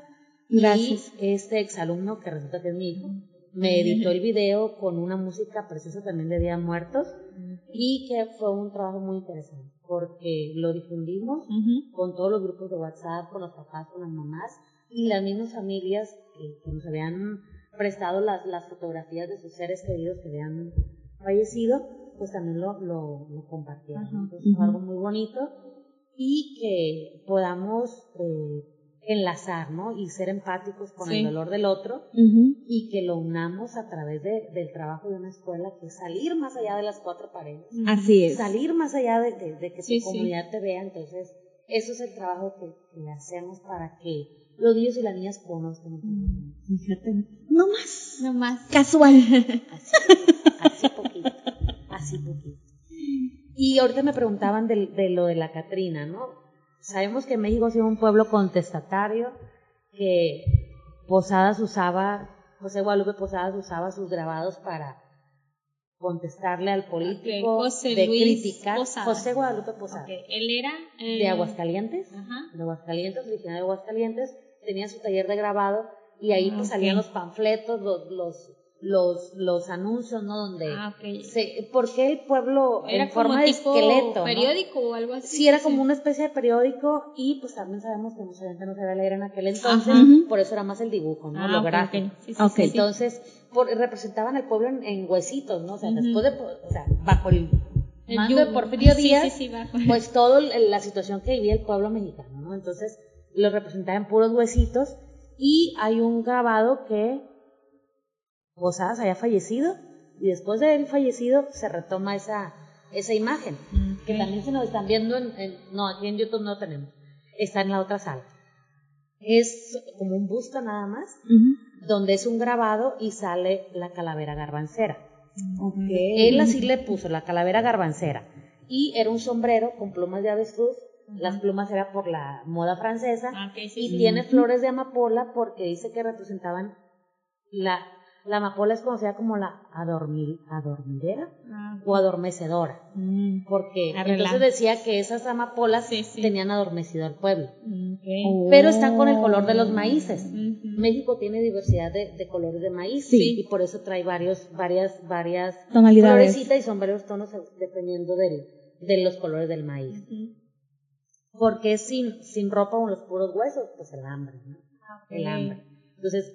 Gracias. Y este exalumno, que resulta que es mi hijo, me editó el video con una música preciosa también de Día Muertos y que fue un trabajo muy interesante porque lo difundimos con todos los grupos de WhatsApp, con los papás, con las mamás y las mismas familias que, que nos habían prestado las, las fotografías de sus seres queridos que habían fallecido, pues también lo, lo, lo compartieron. Entonces fue algo muy bonito y que podamos eh, enlazar, ¿no? Y ser empáticos con Sí. el dolor del otro y que lo unamos a través de- del trabajo de una escuela, que es salir más allá de las cuatro paredes Así es. salir más allá de, de- de que Sí, tu sí. comunidad te vea. Entonces, eso es el trabajo que, que hacemos para que los niños y las niñas conozcan. Fíjate. No más. No más. Casual. Así, así poquito, así poquito. Y ahorita me preguntaban de, de lo de la Catrina, ¿no? Sabemos que México ha sido un pueblo contestatario, que Posadas usaba, José Guadalupe Posadas usaba sus grabados para contestarle al político, José de Luis criticar. José Guadalupe Posadas. Ok, Él era. eh, de Aguascalientes, Ajá. de Aguascalientes, originario de Aguascalientes, tenía su taller de grabado y ahí Ah, pues salían los panfletos, los, los, los, los anuncios, ¿no? Donde, Ah, ok. se, porque el pueblo Era en forma como de tipo esqueleto, ¿no? periódico o algo así. Sí, era como una especie de periódico y pues también sabemos que mucha gente no sabía leer en aquel entonces, Ajá. por eso era más el dibujo, ¿no? Ah, Lo ok, gráfico. ok. Sí, sí. Entonces, por- representaban al pueblo en, en huesitos, ¿no? O sea, Ujú. después de, o sea, bajo el, El mando de yugo. Porfirio Sí, Díaz, sí, sí, bajo. pues todo el- la situación que vivía el pueblo mexicano, ¿no? Entonces lo representaba en puros huesitos y hay un grabado que Posadas había fallecido y después de él fallecido se retoma esa, esa imagen, que Ok. también se nos están viendo en, en- no, aquí en YouTube no tenemos, está en la otra sala. Es como un busto nada más, donde es un grabado y sale la calavera garbancera. Ok. Él así le puso la calavera garbancera. Y era un sombrero con plumas de avestruz. Las plumas era por la moda francesa. Ah, sí, y sí. tiene flores de amapola porque dice que representaban la, la amapola es conocida como la adormil, adormidera Ah, o adormecedora. mm, Porque Arregla. entonces decía que esas amapolas Sí, sí. tenían adormecido al pueblo. Oh. Pero están con el color de los maíces. México tiene diversidad de, de colores de maíz Sí. y por eso trae varios, varias, varias Tonalidades. florecitas y son varios tonos dependiendo del, de los colores del maíz. Porque sin, sin ropa o los puros huesos, pues el hambre, ¿no? El Ok. hambre. Entonces,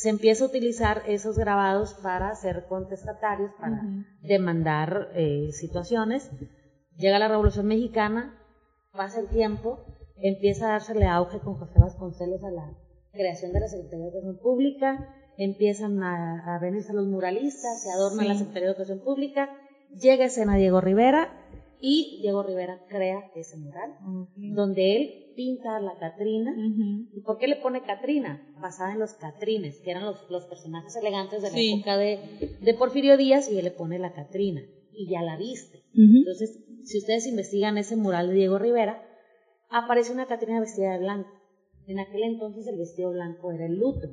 se empieza a utilizar esos grabados para ser contestatarios, para demandar eh, situaciones. Llega la Revolución Mexicana, pasa el tiempo, empieza a dársele auge con José Vasconcelos a la creación de la Secretaría de Educación Pública, empiezan a, a venirse los muralistas, se adorna Sí. la Secretaría de Educación Pública llega a escena Diego Rivera y Diego Rivera crea ese mural donde él pinta a la Catrina. ¿Y por qué le pone Catrina? Basada en los Catrines, que eran los, los personajes elegantes de la Sí. época de, de Porfirio Díaz, y él le pone la Catrina. Y ya la viste. Entonces, si ustedes investigan ese mural de Diego Rivera, aparece una Catrina vestida de blanco. En aquel entonces el vestido blanco era el luto.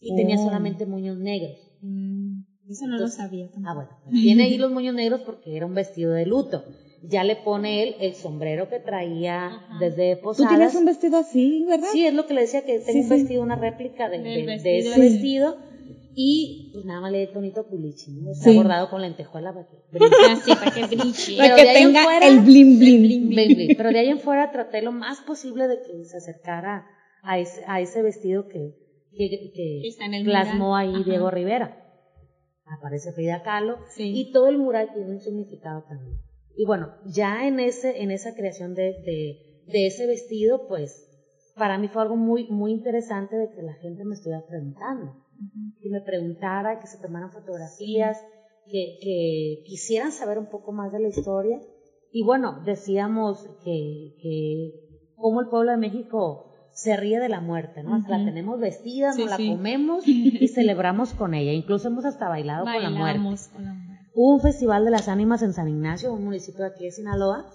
Y tenía Oh. solamente moños negros. Mm, Eso no Entonces- lo sabía tampoco. Ah, bueno. Tiene ahí los moños negros porque era un vestido de luto. Ya le pone él el sombrero que traía Ajá. desde Tú Posadas. tienes un vestido así, ¿verdad? Sí, es lo que le decía, que tengo Sí, un sí. vestido, una réplica de, de- de ese Sí. vestido. Y pues nada más le di tonito culichi, ¿no? Está bordado con lentejuela para que brille. Así, para que brille. Para que de tenga fuera- el bling bling. Bling, bling. Pero de ahí en fuera traté lo más posible de que se acercara a ese, a ese vestido que, que, que plasmó ahí Ajá. Diego Rivera. Aparece Frida Kahlo Sí. y todo el mural tiene un significado también. Y bueno, ya en ese, en esa creación de, de, de ese vestido, pues, para mí fue algo muy, muy interesante de que la gente me estuviera preguntando. Que me preguntara, que se tomaran fotografías, que, que quisieran saber un poco más de la historia. Y bueno, decíamos que, que cómo el pueblo de México se ríe de la muerte, ¿no? Hasta la tenemos vestida, Sí, nos la sí. comemos y celebramos con ella. Incluso hemos hasta bailado con la muerte. Bailamos con la muerte. Hubo un festival de las ánimas en San Ignacio, un municipio de aquí de Sinaloa.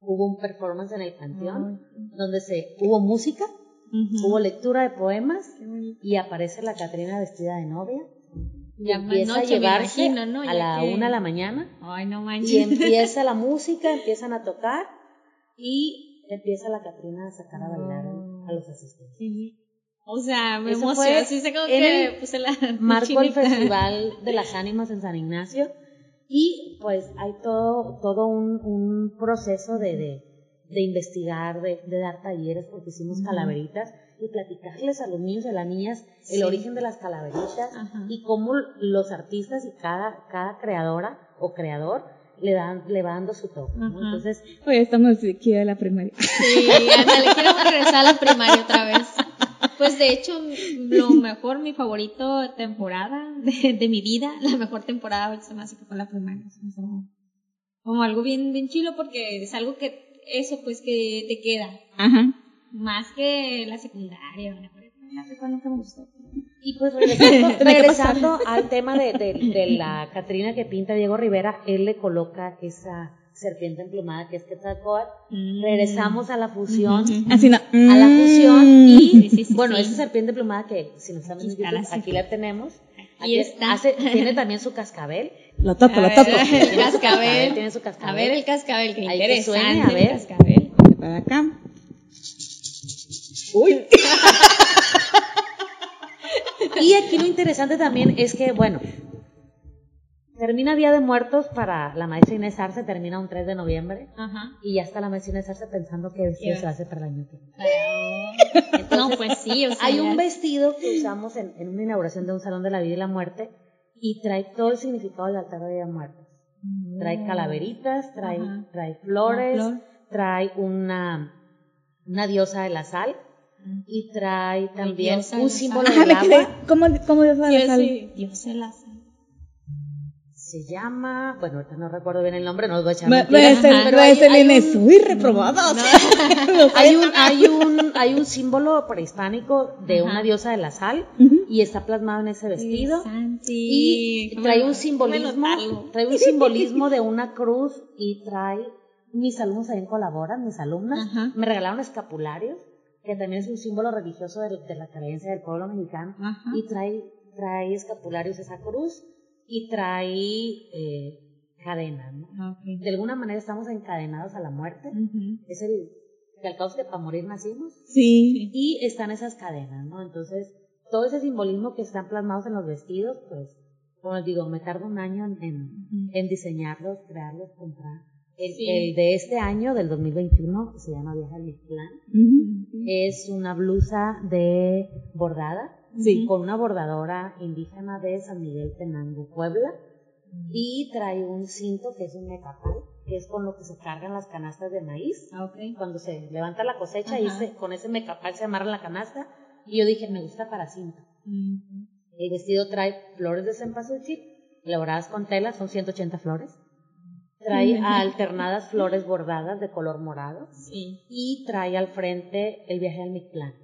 Hubo un performance en el panteón donde se hubo música, hubo lectura de poemas y aparece la Catrina vestida de novia. Y Ya empieza a noche, me llevarse imagino, ¿no? a la que- una de la mañana Ay, no y manches. empieza la música, empiezan a tocar y empieza la Catrina a sacar a bailar a los asistentes. Sí. O sea, me emocionó. Sí, sé como en que el puse la. marco el. Festival de las Ánimas en San Ignacio y pues hay todo, todo un, un proceso de, de, de investigar, de, de dar talleres porque hicimos calaveritas y platicarles a los niños y a las niñas el origen de las calaveritas Ajá. y cómo los artistas y cada, cada creadora o creador le dan, le va dando su toque. ¿no? Entonces, Oye, estamos aquí de la primaria. Sí, ándale, quiero regresar a la primaria otra vez. Pues de hecho, lo mejor, mi favorito temporada de, de mi vida, la mejor temporada ahorita se me hace que fue la primaria. Hizo como- Como algo bien, bien chilo porque es algo que, eso pues que te queda. Ajá. Más que la secundaria o la prepa nunca me gustó. Y pues regresando, regresando al tema de, de- de la Catrina que pinta Diego Rivera, él le coloca esa serpiente emplumada que es Quetzalcóatl. Mm. Regresamos a la fusión, Así no. a la fusión y Sí, sí, sí, bueno, sí. esa serpiente emplumada que si nos están viendo YouTube, la aquí la tenemos. Aquí está. hace- tiene también su cascabel. Lo toco, lo A toco. ver, Tiene El su cascabel, cascabel. tiene su cascabel. A ver el cascabel, que Ahí que interesante. suene, a el ver. cascabel. Para acá. Uy. Y aquí lo interesante también es que, bueno, termina Día de Muertos para la maestra Inés Arce, termina un 3 de noviembre. Ajá. Y ya está la maestra Inés Arce pensando que ¿Qué? se hace para el año que viene. no, pues sí, o sea. Hay un vestido que usamos en, en una inauguración de un salón de la vida y la muerte y trae todo el significado del altar de Día de Muertos. Trae calaveritas, trae, Ajá. trae flores, Una flor. trae una, una diosa de la sal y trae también de un la símbolo Ajá, del me quedé. agua. ¿Cómo, cómo Dios la sal? sí, Dios se la sabe. Se llama, bueno, ahorita no recuerdo bien el nombre, no os voy a echar mentiras, va a ser, pero va a hay- ser hay un- Uy, reprobados. hay un, hay un, hay un símbolo prehispánico de Ajá. una diosa de la sal Ujú. y está plasmado en ese vestido. Y trae un simbolismo, trae un simbolismo de una cruz y trae, mis alumnos también colaboran, mis alumnas, Ajá. me regalaron escapularios, que también es un símbolo religioso de, de la creencia del pueblo mexicano, Ajá. y trae, trae escapularios esa cruz y trae eh, cadenas, ¿no? Ok. De alguna manera estamos encadenados a la muerte, Ujú. es el, que al cabo que para morir nacimos, Sí. y están esas cadenas, ¿no? Entonces, todo ese simbolismo que están plasmados en los vestidos, pues, como les digo, me tardo un año en, en, Ujú. en diseñarlos, crearlos, comprar. El, Sí. el de este año, del 2021, se llama Viaja al Plan. Ujú. Es una blusa de bordada, Sí. con una bordadora indígena de San Miguel Tenango, Puebla, y trae un cinto que es un mecapal, que es con lo que se cargan las canastas de maíz Ah, cuando se levanta la cosecha y se- con ese mecapal se amarra la canasta y yo dije me gusta para cinta Ujú. el vestido trae flores de cempasúchil elaboradas con tela, son 180 flores. Trae alternadas flores bordadas de color morado Sí. y trae al frente el viaje al Mictlán.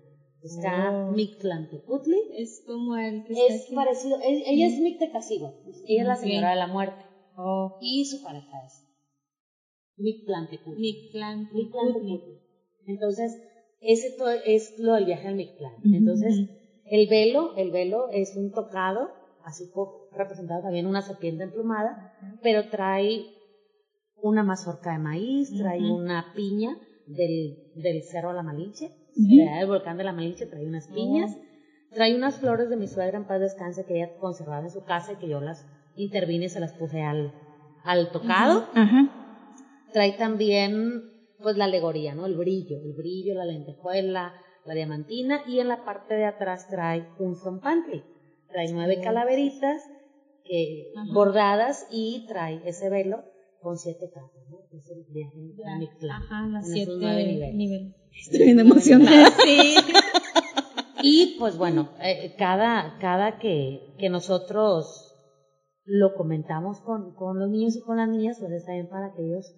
Está Oh. Mictlantecutli. Es como el que está Es aquí. parecido, es- ella es Mictecasigo, ella es la señora de la muerte. Oh. Y su pareja es Mictlantecutli. Mictlán. Mictlantecutli. Entonces, ese es lo del viaje al Mictlán. Entonces, el velo, el velo es un tocado, así po- representado también una serpiente emplumada, pero trae una mazorca de maíz, trae una piña del, del cerro a la Malinche, de allá del volcán de la Malinche, trae unas piñas, trae unas flores de mi suegra en paz descanse que ella conservaba en su casa y que yo las intervine y se las puse al, al tocado. Trae también, pues, la alegoría, ¿no? El brillo, el brillo, la lentejuela, la diamantina, y en la parte de atrás trae un zompantli. Trae nueve calaveritas bordadas y trae ese velo con siete capas, ¿no? Es el viaje a Mictlán, Ajá, las en siete niveles. niveles. Estoy bien emocionada. Sí. Y pues bueno, eh, cada, cada que, que nosotros lo comentamos con, con los niños y con las niñas, pues está bien para que ellos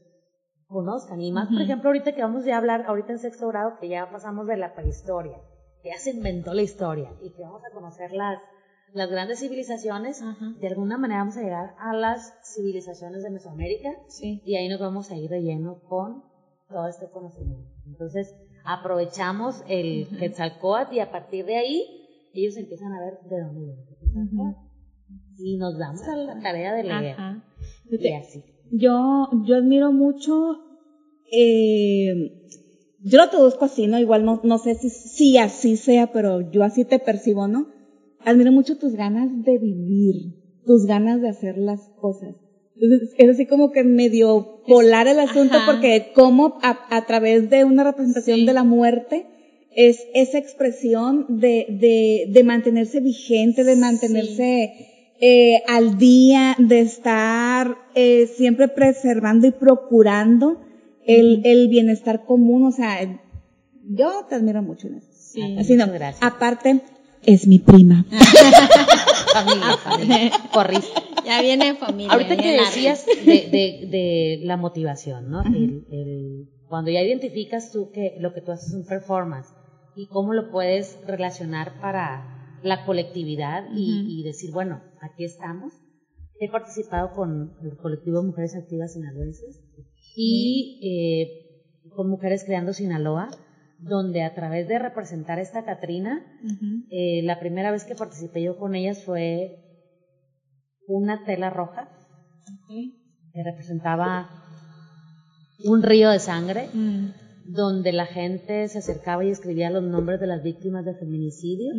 conozcan. Y más, por ejemplo, ahorita que vamos ya a hablar, ahorita en sexto grado, que ya pasamos de la prehistoria, que ya se inventó la historia y que vamos a conocer las, las grandes civilizaciones, Ajá. de alguna manera vamos a llegar a las civilizaciones de Mesoamérica Sí. y ahí nos vamos a ir de lleno con todo este conocimiento. Entonces, aprovechamos el Quetzalcóatl y a partir de ahí ellos empiezan a ver de dónde viene. Y nos damos a la tarea de leer. Ajá. Y así. Yo, yo admiro mucho, eh, yo lo traduzco así, ¿no? Igual no, no sé si, si así sea, pero yo así te percibo, ¿no? Admiro mucho tus ganas de vivir, tus ganas de hacer las cosas. Entonces, es así como que medio polar el asunto ajá. porque como a, a través de una representación Sí. de la muerte es esa expresión de, de, de mantenerse vigente, de mantenerse eh, al día, de estar eh, siempre preservando y procurando el, el bienestar común. O sea, yo te admiro mucho en eso. Sí. Así no. gracias. Aparte, es mi prima. Familia, familia. Corriste. Ya viene familia. Ahorita que decías de, de, de la motivación, ¿no? El- el- cuando ya identificas tú que lo que tú haces es un performance y cómo lo puedes relacionar para la colectividad y, y decir, bueno, aquí estamos. He participado con el colectivo Mujeres Activas Sinaloenses y eh, con Mujeres Creando Sinaloa, donde a través de representar esta Catrina, eh, la primera vez que participé yo con ellas fue una tela roja que representaba un río de sangre Mm. donde la gente se acercaba y escribía los nombres de las víctimas de feminicidio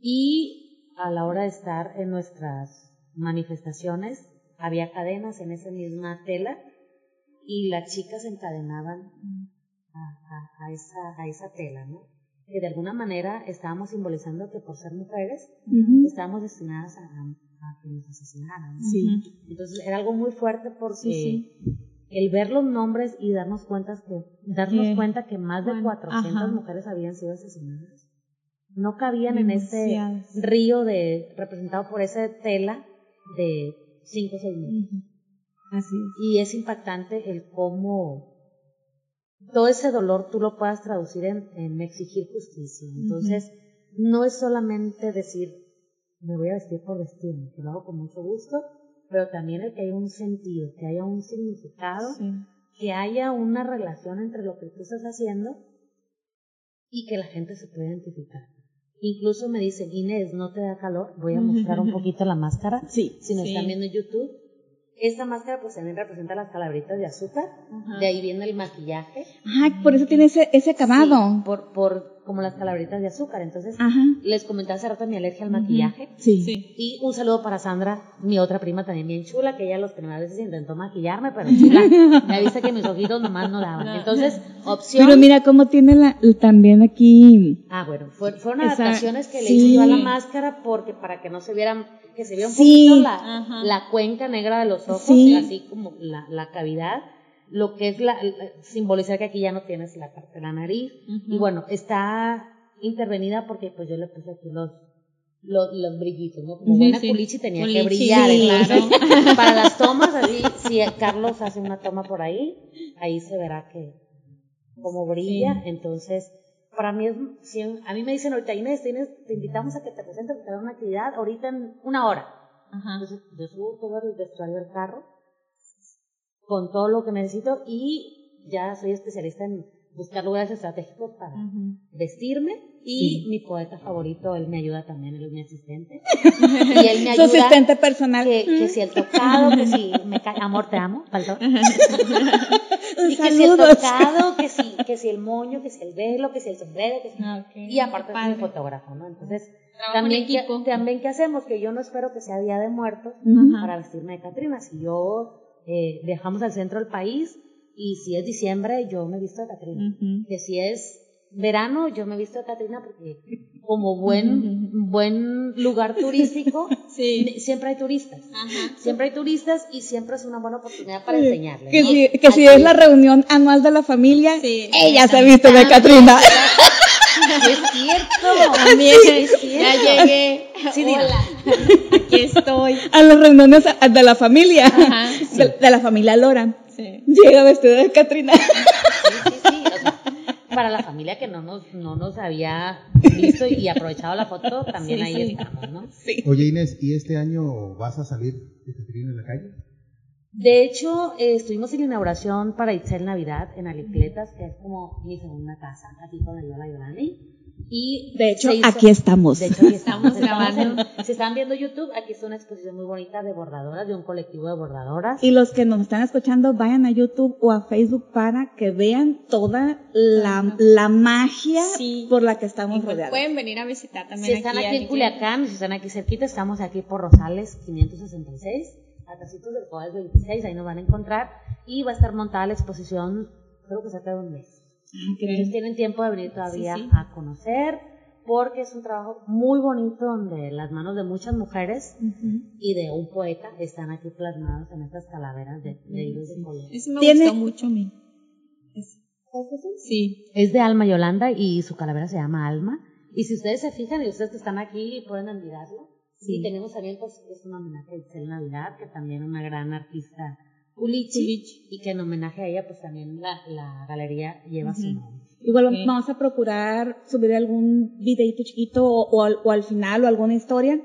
y a la hora de estar en nuestras manifestaciones había cadenas en esa misma tela y las chicas encadenaban a, a- a esa, a esa tela, ¿no? Que de alguna manera estábamos simbolizando que por ser mujeres estábamos destinadas a, a- que nos asesinaran. ¿no? Sí. Entonces era algo muy fuerte porque Sí, el ver los nombres y darnos cuenta que, darnos cuenta que más de bueno, 400 ajá. mujeres habían sido asesinadas. No cabían en ese río de, representado por esa tela de 5 o 6 metros. Así es. Y es impactante el cómo todo ese dolor tú lo puedas traducir en, en exigir justicia. Entonces, no es solamente decir, me voy a vestir por vestirme, que lo hago con mucho gusto, pero también el que haya un sentido, que haya un significado, Sí. que haya una relación entre lo que tú estás haciendo y que la gente se pueda identificar. Incluso me dicen, Inés, ¿no te da calor? Voy a mostrar un poquito la máscara. Sí. Si nos Sí. están viendo en YouTube, esta máscara pues también representa las calabritas de azúcar. De ahí viene el maquillaje. Ajá, por eso tiene ese, ese acabado. Sí, por, por como las calabritas de azúcar. Entonces, Ajá. les comenté hace rato mi alergia al maquillaje. Sí. Sí. Y un saludo para Sandra, mi otra prima también bien chula, que ella las primeras veces intentó maquillarme, pero chula, me avisa que mis ojitos nomás no daban. Entonces, opción. Pero mira cómo tiene la, también aquí. Ah, bueno, fue- fueron Esa- adaptaciones que le sí. hice yo a la máscara porque para que no se vieran, que se viera un Sí. poquito la, la cuenca negra de los ojos, Sí. así como la, la cavidad, lo que es la, simbolizar que aquí ya no tienes la parte de la nariz. Y bueno, está intervenida porque pues yo le puse aquí los, los, los brillitos, ¿no? Como buena sí. culichi tenía que brillar. sí, entonces, para las tomas, así, si Carlos hace una toma por ahí, ahí se verá que como brilla. Entonces, para mí es, si a mí me dicen ahorita, Inés, te invitamos a que te presentes para una actividad ahorita en una hora. Ajá. Entonces, yo subo todo el vestuario del carro con todo lo que necesito y ya soy especialista en buscar lugares estratégicos para vestirme y mi poeta favorito, él me ayuda también, él es mi asistente. y él me Su ayuda asistente personal. que, que si el tocado, que si me cae, amor te amo, faltó. Y que si el tocado, que si, que si el moño, que si el velo, que si el sombrero, que si... Ah, ok. Y aparte es Padre. mi fotógrafo, ¿no? Entonces, en también que, también que hacemos, que yo no espero que sea Día de Muertos para vestirme de Catrina. Si yo eh, viajamos al centro del país y si es diciembre, yo me visto de Catrina. Que si es verano, yo me visto de Catrina porque como buen, buen lugar turístico, Sí. siempre hay turistas. Ajá. Siempre hay turistas y siempre es una buena oportunidad para enseñarles. Que ¿no? si, que Al si es la reunión anual de la familia, Sí. ella se viste de Catrina. Sí, es cierto. También, Es cierto. ya llegué. Sí. Hola. Aquí estoy. A las reuniones de la familia. Ajá. De, de la familia Lora. Sí. Llega vestida de Catrina. Sí, sí, sí. O sea, para la familia que no nos, no nos había visto y aprovechado la foto, también Sí, ahí sí. estamos, ¿no? Oye Inés, ¿y este año vas a salir de Catrina en la calle? De hecho, eh, estuvimos en la inauguración para Itzel Navidad en Alicletas, que es como mi segunda casa, aquí con la Yolani. Y De hecho, se hizo- aquí estamos. De hecho, aquí estamos, grabando. si están viendo YouTube, aquí está una exposición muy bonita de bordadoras, de un colectivo de bordadoras. Y los que nos están escuchando, vayan a YouTube o a Facebook para que vean toda la, la magia Sí. por la que estamos pues rodeados. pueden venir a visitar también Si están aquí, a en. Culiacán, si están aquí cerquita, estamos aquí por Rosales 566, Atacitos del Codes 26, ahí nos van a encontrar. Y va a estar montada la exposición, creo que cerca de un mes. Entonces tienen tiempo de venir todavía Sí, sí. a conocer, porque es un trabajo muy bonito donde las manos de muchas mujeres y de un poeta están aquí plasmados en estas calaveras de, de hilos de color. Ese me Tiene- gustó mucho a mí. Ese. Sí. Es de Alma Yolanda y su calavera se llama Alma. Y si ustedes se fijan y ustedes que están aquí pueden admirarlo. Y tenemos también, pues, es un homenaje a Itzel Navidad, que también es una gran artista Ulichi, Ulichi. y que en homenaje a ella, pues también la, la galería lleva su Ujú. nombre. Igual Ok. vamos a procurar subir algún videito chiquito o, o al, o al final o alguna historia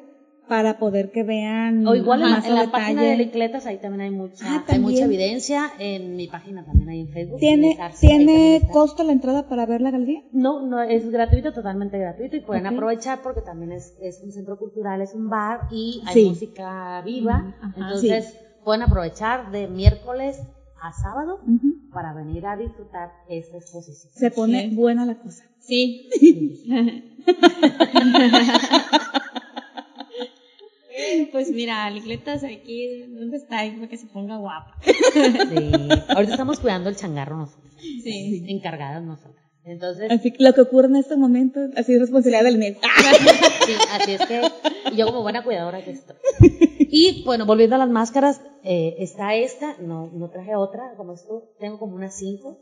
para poder que vean O igual en, la- más en a la página de. Licletas, ahí también hay mucha, Ah, hay mucha también. evidencia. En mi página también hay en Facebook. ¿Tiene, también ¿tiene costo la entrada para ver la galería? No, no, es gratuito, totalmente gratuito y pueden Ok. aprovechar porque también es, es un centro cultural, es un bar y hay Sí. música viva. Entonces pueden aprovechar de miércoles a sábado para venir a disfrutar esta exposición. Se pone Sí. buena la cosa. Sí. pues mira, Ligletas aquí, ¿dónde está? Para que se ponga guapa. Sí. Ahorita estamos cuidando el changarro nosotros, Sí. encargadas nosotras. Entonces, Así que lo que ocurre en este momento, así es responsabilidad del mes. Sí, así es que yo como buena cuidadora que estoy. Y bueno, volviendo a las máscaras, eh, está esta, no, no traje otra, como esto, tengo como unas cinco,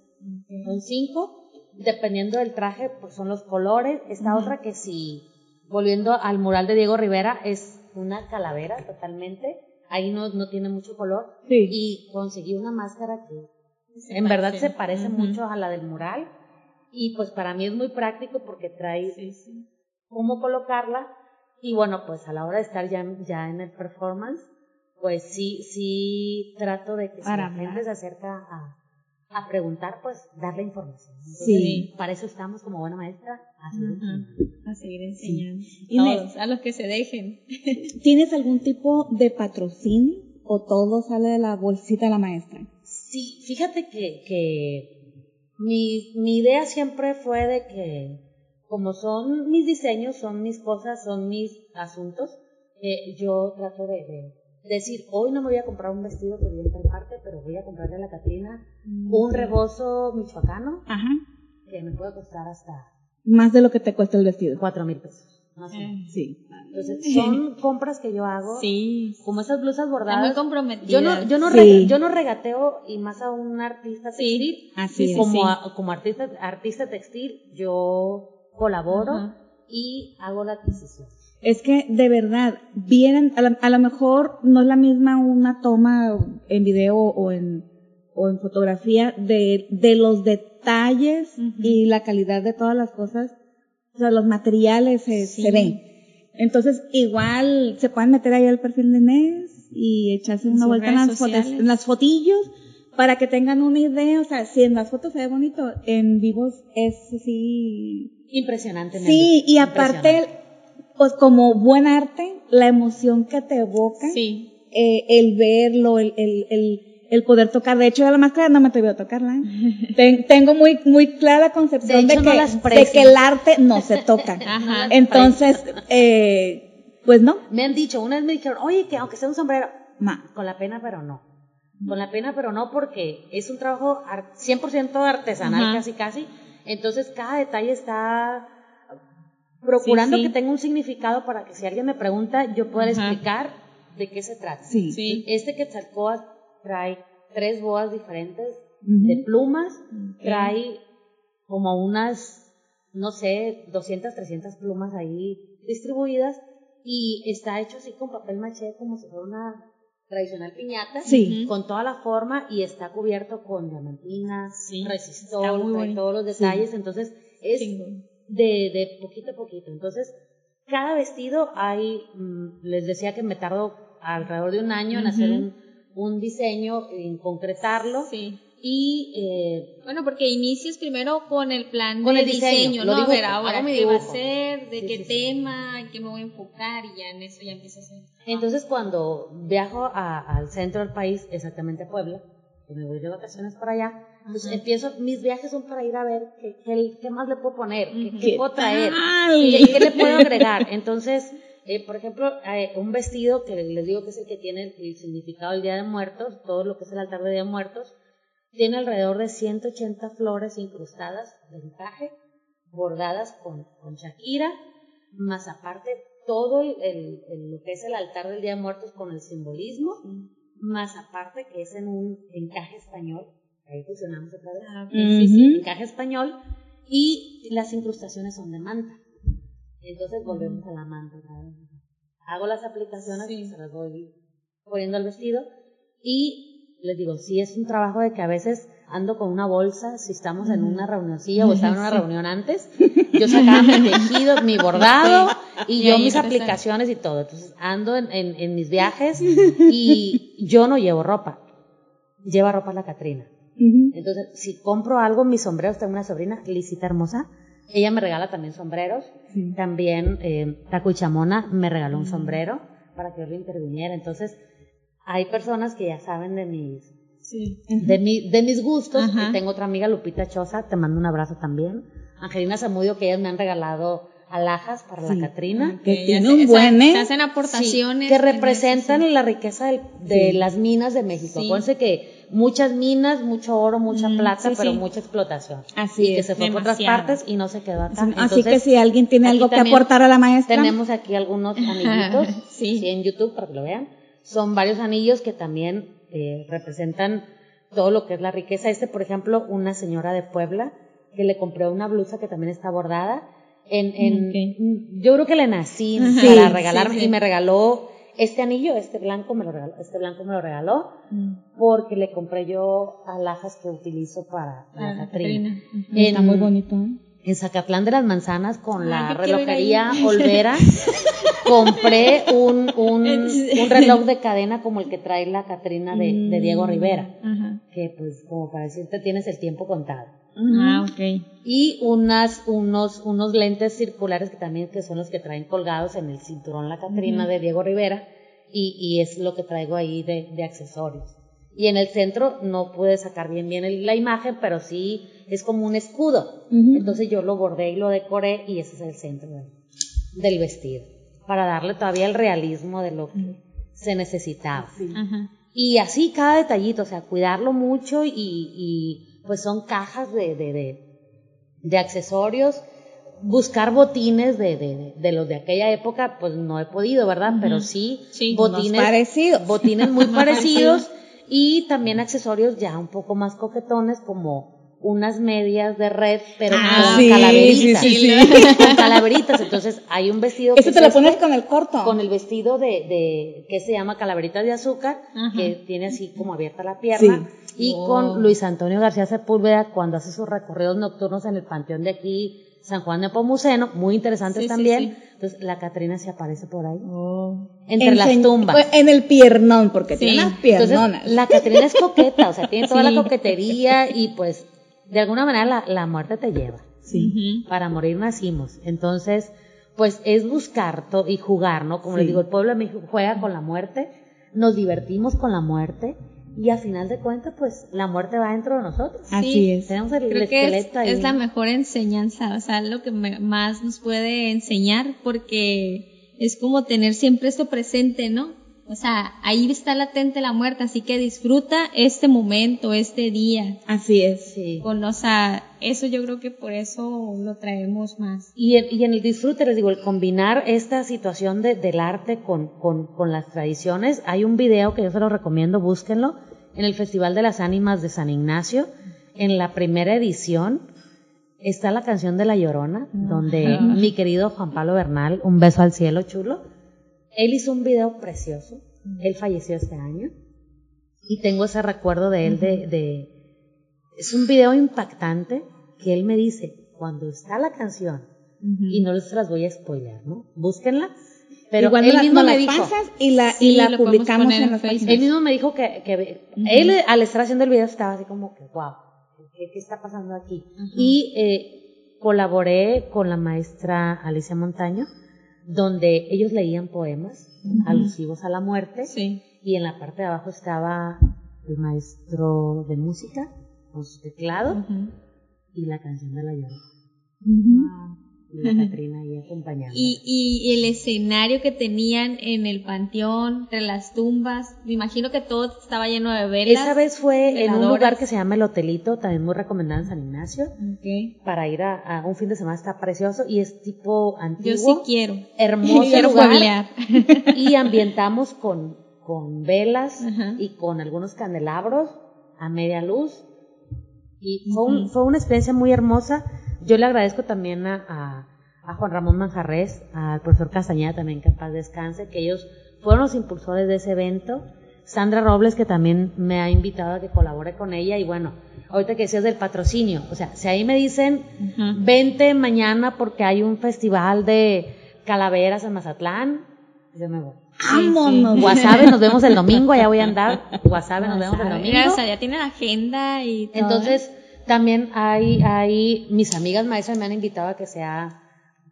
son cinco, dependiendo del traje, pues son los colores. Esta otra que si, volviendo al mural de Diego Rivera, es una calavera totalmente, ahí no, no tiene mucho color, Sí. y conseguí una máscara que Se en verdad se parece mucho a la del mural, y pues para mí es muy práctico porque trae Sí, sí. cómo colocarla y bueno pues a la hora de estar ya, ya en el performance pues sí sí trato de que si Para la gente se acerca a, a preguntar pues darle información Entonces, Sí. para eso estamos como buena maestra así Ajá. A seguir enseñando. Inés. Todos, a los que se dejen. ¿Tienes algún tipo de patrocinio o todo sale de la bolsita de la maestra? sí fíjate que, que mi, mi idea siempre fue de que como son mis diseños son mis cosas son mis asuntos eh, yo trato de, de decir, hoy no me voy a comprar un vestido que vi en tal parte, pero voy a comprarle a la Catrina un rebozo michoacano Ajá. que me puede costar hasta Más de lo que te cuesta el vestido. cuatro mil pesos. más. Eh, Sí. Entonces, son compras que yo hago, Sí. como esas blusas Está muy bordadas. comprometida. Yo no, yo, no Sí. rega- yo no regateo y más a un artista Sí. textil. Así Sí, es. como, sí. a- como artista, artista textil, yo colaboro y hago la adquisición. Es que de verdad, vienen, a, la- a lo mejor no es la misma una toma en video o en, o en fotografía de, de los detalles y la calidad de todas las cosas, o sea, los materiales se, Sí. se ven. Entonces, igual se pueden meter ahí al perfil de Inés y echarse En una vuelta en las, fotos, en las fotillos para que tengan una idea. O sea, si en las fotos se ve bonito, en vivos es así Impresionante. Sí, y aparte, pues como buen arte, la emoción que te evoca, Sí. eh, el verlo, el, el, el, el poder tocar. De hecho, yo la máscara no me atreví a tocarla. Ten- tengo muy, muy clara la concepción De de, hecho, no que, de que el arte no se toca. Ajá. Entonces, eh, pues no. Me han dicho, una vez me dijeron, oye, que aunque sea un sombrero, No. con la pena, pero no. Con la pena, pero no, porque es un trabajo ar- 100% artesanal, casi, casi. Entonces, cada detalle está procurando Sí, sí. que tenga un significado para que si alguien me pregunta, yo pueda explicar de qué se trata. Sí. Sí. Este Quetzalcóatl trae tres boas diferentes de plumas, trae como unas, no sé, 200, 300 plumas ahí distribuidas y está hecho así con papel maché como si fuera una tradicional piñata, Sí. con toda la forma y está cubierto con diamantina, Sí, resistor, bonito. todos los detalles, entonces es de, de poquito a poquito. Entonces, cada vestido hay, mm, les decía que me tardo alrededor de un año en hacer un, un diseño, en concretarlo Sí. Y eh, Bueno, porque inicias primero con el plan Con de el diseño, lo ¿no? dibujo, a ver, ahora qué va a ser, de Sí, qué sí, sí. tema, en qué me voy a enfocar y ya en eso ya empiezas a hacer. entonces cuando viajo a- al centro del país, exactamente a Puebla, que me voy de vacaciones para allá, pues empiezo, mis viajes son para ir a ver qué, qué- qué más le puedo poner, qué, qué ¿Qué puedo traer, qué, qué le puedo agregar. Entonces, eh, por ejemplo, eh, un vestido que les digo que es el que tiene el, el significado del Día de Muertos, todo lo que es el altar de Día de Muertos, tiene alrededor de 180 flores incrustadas de encaje, bordadas con, con Shakira, más aparte todo el, el- el- lo que es el altar del Día de Muertos con el simbolismo, más aparte que es en un encaje español, ahí fusionamos otra vez, Ah, ok, sí, encaje español, y las incrustaciones son de manta. Entonces volvemos a la manta otra vez. Hago las aplicaciones, Sí. se las voy poniendo al vestido, y les digo, sí es un trabajo de que a veces ando con una bolsa, si estamos en una reunioncilla o estaba en una reunión antes, yo sacaba mi tejido, mi bordado y, yo mis aplicaciones y todo. Entonces ando en, en- en mis viajes y yo no llevo ropa, lleva ropa la Catrina. Entonces, si compro algo, mis sombreros, tengo una sobrina, Lisita Hermosa, ella me regala también sombreros. También eh, Taco y Chamona me regaló un sombrero para que yo le interviniera. Entonces, hay personas que ya saben de mis, Sí. de, mi, de mis gustos. Ajá. Y tengo otra amiga, Lupita Choza, te mando un abrazo también. Angelina Zamudio, que ellas me han regalado alhajas para Sí. la Catrina. Que ya tiene un buen, ¿eh? Hacen aportaciones. Sí, que eso, representan la riqueza del- de Sí. las minas de México. Sí. Acuérdense que muchas minas, mucho oro, mucha Mm, plata, sí, pero sí. mucha explotación. Así y que se fue por otras demasiado. partes y no se quedó acá. Así Entonces, que si alguien tiene algo que aportar a la maestra, Tenemos aquí algunos anillitos, Sí. sí. en YouTube para que lo vean. Son varios anillos que también eh, representan todo lo que es la riqueza. Este, por ejemplo, una señora de Puebla que le compré una blusa que también está bordada. En, en. Yo creo que le nací para regalarme sí, sí. y me regaló este anillo, este blanco me lo regaló, este blanco me lo regaló Mm. porque le compré yo alhajas que utilizo para Para Catrina. Está muy bonito. ¿eh? En Zacatlán de las Manzanas con Ay, la relojería. Olvera compré un, un, un reloj de cadena como el que trae la Catrina de, de Diego Rivera, Ajá. que pues como para decirte tienes el tiempo contado. Ah, ok. Y unas, unos, unos lentes circulares que también que son los que traen colgados en el cinturón la Catrina de Diego Rivera y, y es lo que traigo ahí de, de accesorios. Y en el centro no pude sacar bien bien el- la imagen, pero sí es como un escudo. Entonces yo lo bordé y lo decoré y ese es el centro del, del vestido, para darle todavía el realismo de lo que se necesitaba. Y así cada detallito, o sea, cuidarlo mucho y, y, pues son cajas de, de, de, de accesorios. Buscar botines de, de, de los de aquella época, pues no he podido, ¿verdad? Pero sí, Sí, botines, parecidos. botines muy parecidos y también accesorios ya un poco más coquetones como unas medias de red, pero Ah, con sí, calaveritas. sí, sí, Con calaveritas. Entonces, hay un vestido Eso que te es lo este, pones con el corto. con el vestido de, de que se llama calaveritas de azúcar, Ajá. que tiene así como abierta la pierna, y Oh. con Luis Antonio García Sepúlveda cuando hace sus recorridos nocturnos en el panteón de aquí, San Juan de Pomuceno, muy interesantes Sí, sí, también. sí. Entonces la Catrina se aparece por ahí, entre Enseñ- las tumbas. En el piernón, porque Sí. tiene unas Entonces, piernonas. la Catrina es coqueta, o sea, tiene toda Sí. la coquetería y pues de alguna manera la, la muerte te lleva. Ujú. Para morir nacimos. Entonces, pues es buscar y jugar, ¿no? Como les digo, el pueblo de México juega con la muerte, nos divertimos con la muerte y a final de cuentas, pues la muerte va dentro de nosotros. Así Sí. es. Tenemos el, Creo que es, ahí. es la mejor enseñanza, o sea, lo que me- más nos puede enseñar porque es como tener siempre esto presente, ¿no? O sea, ahí está latente la muerte, así que disfruta este momento, este día. Así es. Sí. Con, o sea, eso yo creo que por eso lo traemos más. Y en, y en el disfrute, les digo, el combinar esta situación de- del arte con, con, con las tradiciones, hay un video que yo se lo recomiendo, búsquenlo, en el Festival de las Ánimas de San Ignacio, en la primera edición, está la canción de La Llorona, donde mi querido Juan Pablo Bernal, un beso al cielo chulo, él hizo un video precioso, él falleció este año, y tengo ese recuerdo de él de, de es un video impactante que él me dice, cuando está la canción, y no se las voy a spoiler, ¿no? Búsquenla. Pero Igual él la- mismo nos me dijo, y la, Sí, y la publicamos en en Facebook. él mismo me dijo que, que él al estar haciendo el video estaba así como que, wow, ¿qué, qué está pasando aquí? Y eh, colaboré con la maestra Alicia Montaño, donde ellos leían poemas alusivos a la muerte Sí. y en la parte de abajo estaba el maestro de música con su teclado y la canción de la llorona. Y la Catrina ahí acompañando. Y, y el escenario que tenían en el panteón, entre las tumbas, me imagino que todo estaba lleno de velas. Esa vez fue en un lugar que se llama El Hotelito, también muy recomendado en San Ignacio, Ok. para ir a, a un fin de semana, está precioso y es tipo antiguo, Yo sí quiero. hermoso Quiero lugar, y ambientamos con, con velas y con algunos candelabros a media luz y fue, un- fue una experiencia muy hermosa. Yo le agradezco también a, a- a Juan Ramón Manjarres, al profesor Castañeda también, que en paz descanse, que ellos fueron los impulsores de ese evento. Sandra Robles, que también me ha invitado a que colabore con ella. Y bueno, ahorita que decías del patrocinio, o sea, si ahí me dicen, vente mañana porque hay un festival de calaveras en Mazatlán, yo me voy. Vámonos. Guasave, nos vemos el domingo, allá voy a andar. Guasave, nos vemos el domingo. Mira, o sea, ya tienen agenda y todo. Entonces, también hay, hay, mis amigas maestras me han invitado a que sea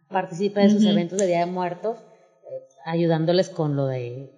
participe de sus eventos de Día de Muertos, eh, ayudándoles con lo de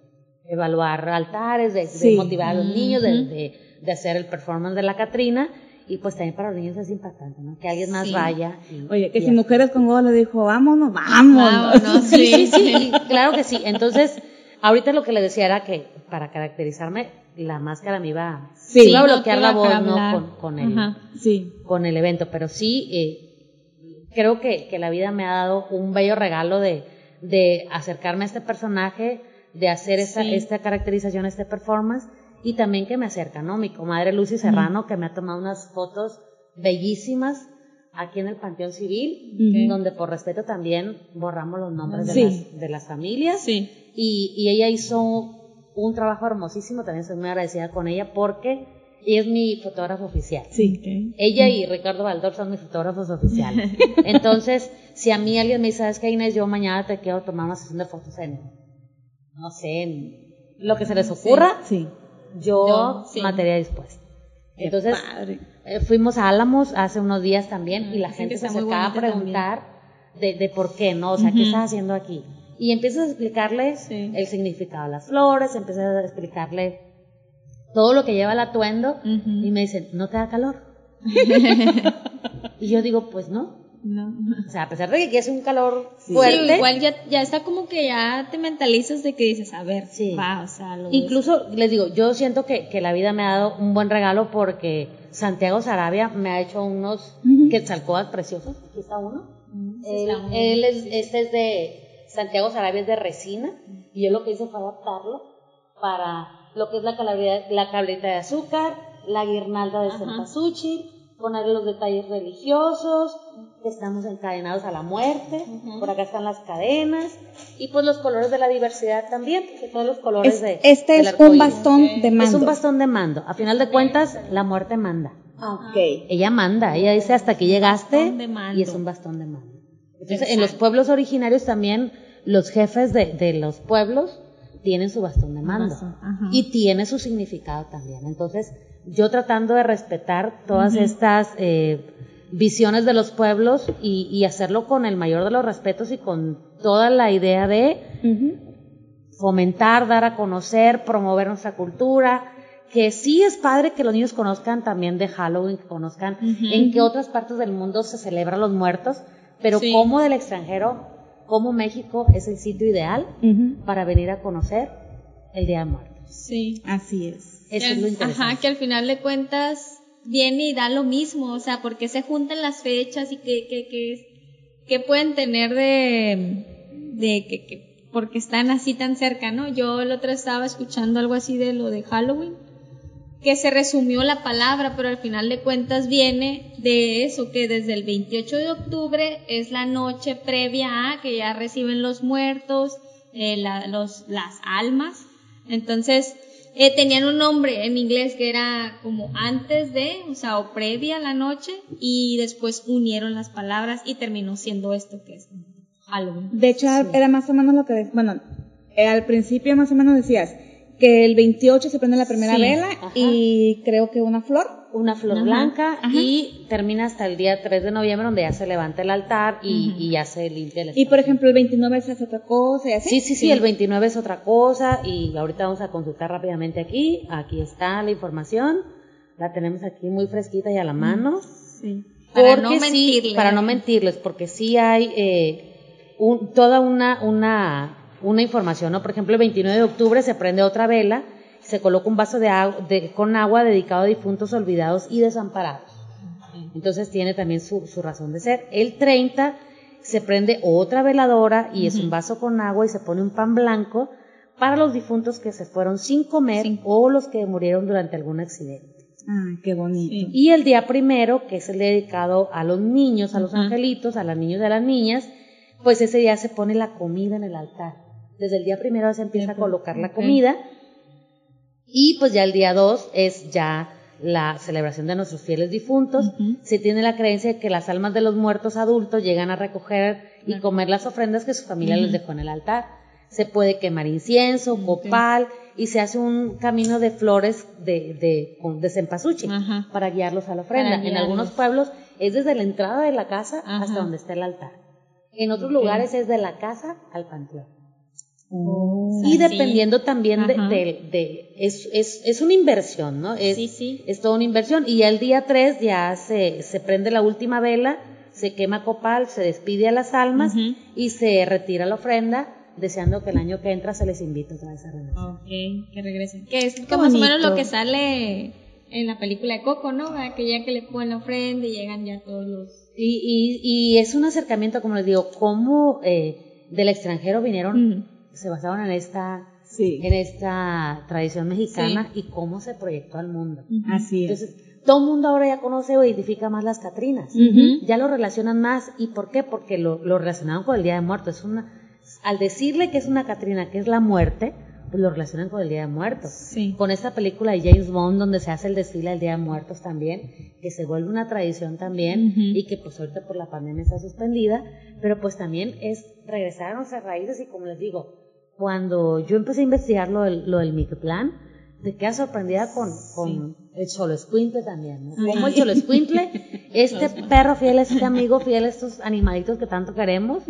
evaluar altares, de, motivar a los niños, de, de, de hacer el performance de la Catrina. Y pues también para los niños es impactante, ¿no? Que alguien más Sí. vaya. y- Oye, que y si Mujeres con Godo le dijo, vámonos, vámonos. Vámonos, Sí, sí, sí, claro que sí. Entonces, ahorita lo que le decía era que para caracterizarme, la máscara me iba, Sí. iba a bloquear la voz, ¿no? Con, con el, Ajá. Sí. con el evento. Pero sí, eh, creo que, que la vida me ha dado un bello regalo de, de acercarme a este personaje, de hacer esta, Sí. esta caracterización, este performance, y también que me acerca, ¿no? Mi comadre Lucy Serrano, que me ha tomado unas fotos bellísimas aquí en el Panteón Civil, donde por respeto también borramos los nombres de, Sí. las, de las familias. Sí. Y, y ella hizo un trabajo hermosísimo, también estoy muy agradecida con ella porque ella es mi fotógrafo oficial. Sí. Ella y Ricardo Valdor son mis fotógrafos oficiales. Entonces, si a mí alguien me dice, ¿sabes qué, Inés? Yo mañana te quiero tomar una sesión de fotos en, no sé, en lo que se les ocurra, Sí. yo, Yo, sí. materia dispuesta. Qué Entonces, eh, fuimos a Álamos hace unos días también y la gente se acercaba a preguntar de, de por qué, ¿no? O sea, ¿qué estás haciendo aquí? Y empiezas a explicarles Sí. el significado de las flores, empiezas a explicarle todo lo que lleva el atuendo Ujú. y me dicen, ¿no te da calor? y yo digo, pues no. No. O sea, a pesar de que aquí hace un calor Sí, fuerte, igual ya, ya está como que ya te mentalizas de que dices, a ver, Sí. va, o sea, lo Incluso, les digo, yo siento que, que la vida me ha dado un buen regalo porque Santiago Sarabia me ha hecho unos quetzalcóatl preciosos. Aquí está uno. Mm, sí él, está muy él es, este es de, Santiago Sarabia es de resina y yo lo que hice fue adaptarlo para lo que es la calaverita, la de azúcar, la guirnalda de cempasúchil, poner los detalles religiosos, que estamos encadenados a la muerte, por acá están las cadenas, y pues los colores de la diversidad también, porque todos los colores Es- de... este del es un bastón de mando. Es un bastón de mando. A final de cuentas, la muerte manda. Ok. Ella manda, ella dice hasta aquí llegaste Bastón de mando. y es un bastón de mando. Entonces, en los pueblos originarios también los jefes de, de los pueblos tienen su bastón de mando ajá. y tiene su significado también. Entonces, yo tratando de respetar todas estas eh, visiones de los pueblos y, y hacerlo con el mayor de los respetos y con toda la idea de fomentar, dar a conocer, promover nuestra cultura, que sí es padre que los niños conozcan también de Halloween, que conozcan en qué otras partes del mundo se celebran los muertos, pero Sí. como del extranjero, como México es el sitio ideal para venir a conocer el Día de Muertos. Sí. Así es. Eso Que es lo al- interesante. Ajá, que al final de cuentas viene y da lo mismo, o sea, porque se juntan las fechas y que, que, que, que pueden tener de, de que, que, porque están así tan cerca, ¿no? Yo el otro estaba escuchando algo así de lo de Halloween, que se resumió la palabra, pero al final de cuentas viene de eso, que desde el 28 de octubre es la noche previa a que ya reciben los muertos, eh, la- los, las almas. Entonces, eh, tenían un nombre en inglés que era como antes de, o sea, o previa a la noche, y después unieron las palabras y terminó siendo esto que es Halloween. De hecho, era más o menos lo que, bueno, eh, al principio más o menos decías que el 28 se prende la primera Sí, vela ajá. y creo que una flor. Una flor Ajá, blanca ajá. y termina hasta el día 3 de noviembre donde ya se levanta el altar y, y ya se limpia el Y por espacio. ejemplo, el 29 se hace otra cosa y así. Sí, sí, sí, el 29 es otra cosa y ahorita vamos a consultar rápidamente aquí. Aquí está la información. La tenemos aquí muy fresquita y a la mano. Sí. Para no Porque sí, mentirle. para no mentirles, porque sí hay eh, un- toda una, una, una información, ¿no? Por ejemplo, el 29 de octubre se prende otra vela, se coloca un vaso de agua, de- con agua dedicado a difuntos olvidados y desamparados. Entonces tiene también su, su razón de ser. El 30 se prende otra veladora y es un vaso con agua y se pone un pan blanco para los difuntos que se fueron sin comer o los que murieron durante algún accidente. Ay, qué bonito. Y el día primero, que es el dedicado a los niños, a los angelitos, a los niños y a las niñas, pues ese día se pone la comida en el altar. Desde el día primero se empieza a colocar la comida y pues ya el día dos es ya la celebración de nuestros fieles difuntos. Se tiene la creencia de que las almas de los muertos adultos llegan a recoger y comer las ofrendas que su familia les dejó en el altar. Se puede quemar incienso, copal y se hace un camino de flores de, de, para guiarlos a la ofrenda. En algunos pueblos es desde la entrada de la casa hasta donde está el altar. En otros lugares es de la casa al panteón. Y Sí. dependiendo también de, de- de- es, es, es una inversión, ¿no? Es, Sí, sí. es toda una inversión. Y ya el día 3 ya se, se prende la última vela, se quema copal, se despide a las almas y se retira la ofrenda, deseando que el año que entra se les invite otra vez a regresar. Ok, que regresen. Que es como más o menos lo que sale en la película de Coco, ¿no? Que ya que le ponen la ofrenda y llegan ya todos los... Y, y, y es un acercamiento, como les digo, cómo eh, del extranjero vinieron, se basaron en esta, Sí. en esta tradición mexicana y cómo se proyectó al mundo. Así es. Entonces, todo el mundo ahora ya conoce o identifica más las Catrinas. Ya lo relacionan más. ¿Y por qué? Porque lo, lo relacionaron con el Día de Muertos. Es una, al decirle que es una Catrina, que es la muerte, pues lo relacionan con el Día de Muertos. Sí. Con esta película de James Bond, donde se hace el desfile del Día de Muertos también, que se vuelve una tradición también y que pues ahorita por la pandemia está suspendida, pero pues también es regresar a nuestras raíces y como les digo, cuando yo empecé a investigar lo del, lo del microplan, te quedas sorprendida con, con el Cholo Escuintle también, ¿no? Como el Cholo Escuintle, este perro fiel, este amigo fiel, estos animalitos que tanto queremos,